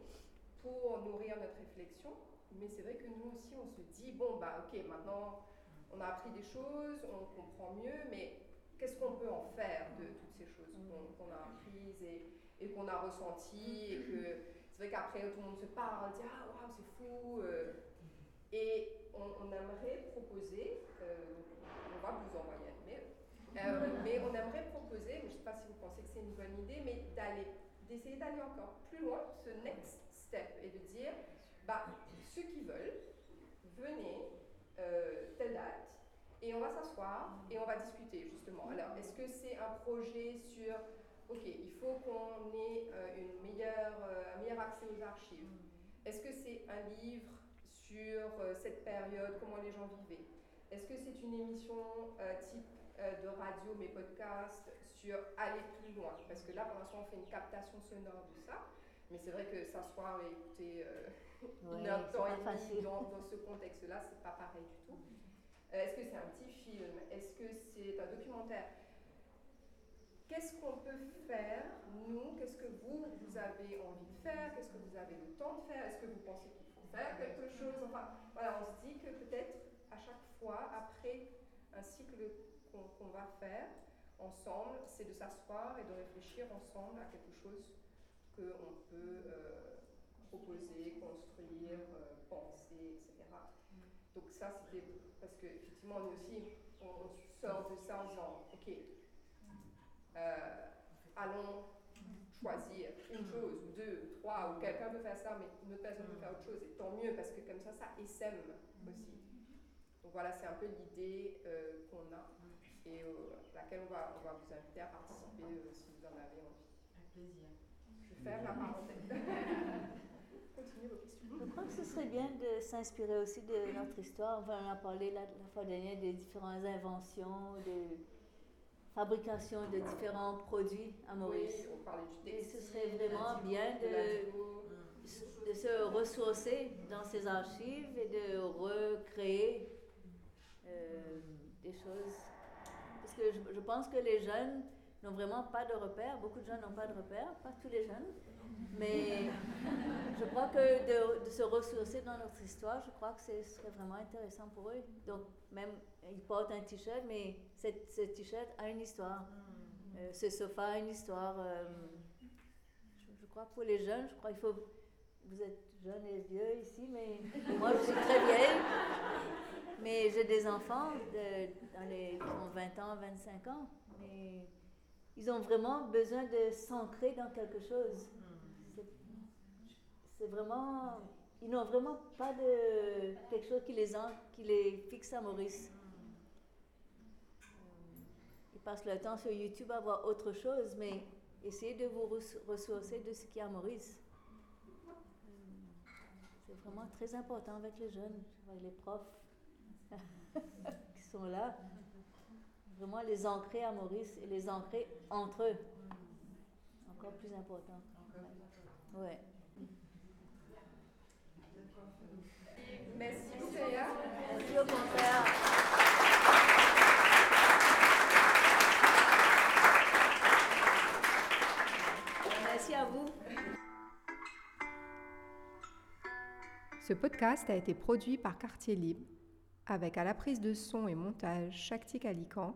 pour nourrir notre réflexion. Mais c'est vrai que nous aussi, on se dit, bon, bah ok, maintenant, on a appris des choses, on comprend mieux, mais qu'est-ce qu'on peut en faire de toutes ces choses qu'on qu'on a apprises et, et qu'on a ressenties et que c'est vrai qu'après, tout le monde se parle, dit, ah, waouh, c'est fou. euh, et on, on aimerait proposer, euh, on va vous envoyer un mail, euh, mais on aimerait proposer, je ne sais pas si vous pensez que c'est une bonne idée, mais d'aller, d'essayer d'aller encore plus loin, ce next step, et de dire, bah, ceux qui veulent, venez, euh, telle date, et on va s'asseoir et on va discuter justement. Alors, est-ce que c'est un projet sur, ok, il faut qu'on ait euh, une meilleure, un meilleur accès aux archives? Est-ce que c'est un livre sur euh, cette période, comment les gens vivaient. Est-ce que c'est une émission euh, type euh, de radio, mais podcast, sur aller plus loin? Parce que là, pour l'instant, on fait une captation sonore de ça. Mais c'est vrai que s'asseoir et écouter Ouais, une heure, c'est temps et dans, dans ce contexte-là, c'est pas pareil du tout. Euh, Est-ce que c'est un petit film? Est-ce que c'est un documentaire? Qu'est-ce qu'on peut faire, nous? Qu'est-ce que vous, vous avez envie de faire? Qu'est-ce que vous avez le temps de faire? Est-ce que vous pensez qu'il faire quelque chose Enfin, voilà, on se dit que peut-être à chaque fois, après un cycle qu'on va faire ensemble, c'est de s'asseoir et de réfléchir ensemble à quelque chose qu'on peut euh, proposer, construire, euh, penser, etc. Donc ça, c'était parce que effectivement, nous aussi, on, on sort de ça en disant, ok, euh, allons choisir une chose, ou deux, ou trois, ou quelqu'un peut faire ça, mais une autre personne peut faire autre chose, et tant mieux, parce que comme ça, ça essaime aussi. Donc voilà, c'est un peu l'idée euh, qu'on a, et euh, à laquelle on va, on va vous inviter à participer euh, si vous en avez envie. Avec plaisir. Je vais faire la parenthèse. Continuez vos questions. Je crois que ce serait bien de s'inspirer aussi de notre histoire. Enfin, on a parlé la, la fois dernière des différentes inventions, de fabrication de différents produits à Maurice. Oui, Et ce serait vraiment bien de se ressourcer dans ces archives et de recréer euh, des choses. Parce que je, je pense que les jeunes n'ont vraiment pas de repères. Beaucoup de jeunes n'ont pas de repères, pas tous les jeunes. Mais je crois que de, de se ressourcer dans notre histoire, je crois que ce serait vraiment intéressant pour eux. Donc, même, ils portent un t-shirt, mais cette- ce t-shirt a une histoire. Euh, ce sofa a une histoire. euh, je, je crois pour les jeunes, je crois qu'il faut. Vous êtes jeunes et vieux ici, mais moi je suis très vieille. Mais j'ai des enfants de, dans les, qui ont 20 ans, 25 ans. Mais ils ont vraiment besoin de s'ancrer dans quelque chose. C'est- C'est vraiment. Ils n'ont vraiment pas de quelque chose qui les, qui fixe à Maurice. Ils passent leur temps sur YouTube à voir autre chose, mais essayez de vous res- ressourcer de ce qu'il y a à Maurice. Euh, C'est vraiment très important avec les jeunes, avec les profs qui sont là. Vraiment les ancrer à Maurice et les ancrer entre eux. C'est encore plus important. Ouais. Merci Célia. Merci au contraire. Merci à vous. Ce podcast a été produit par Quartier Libre avec à la prise de son et montage Shakti Kalikan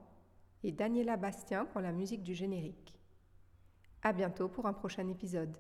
et Daniela Bastien pour la musique du générique. À bientôt pour un prochain épisode.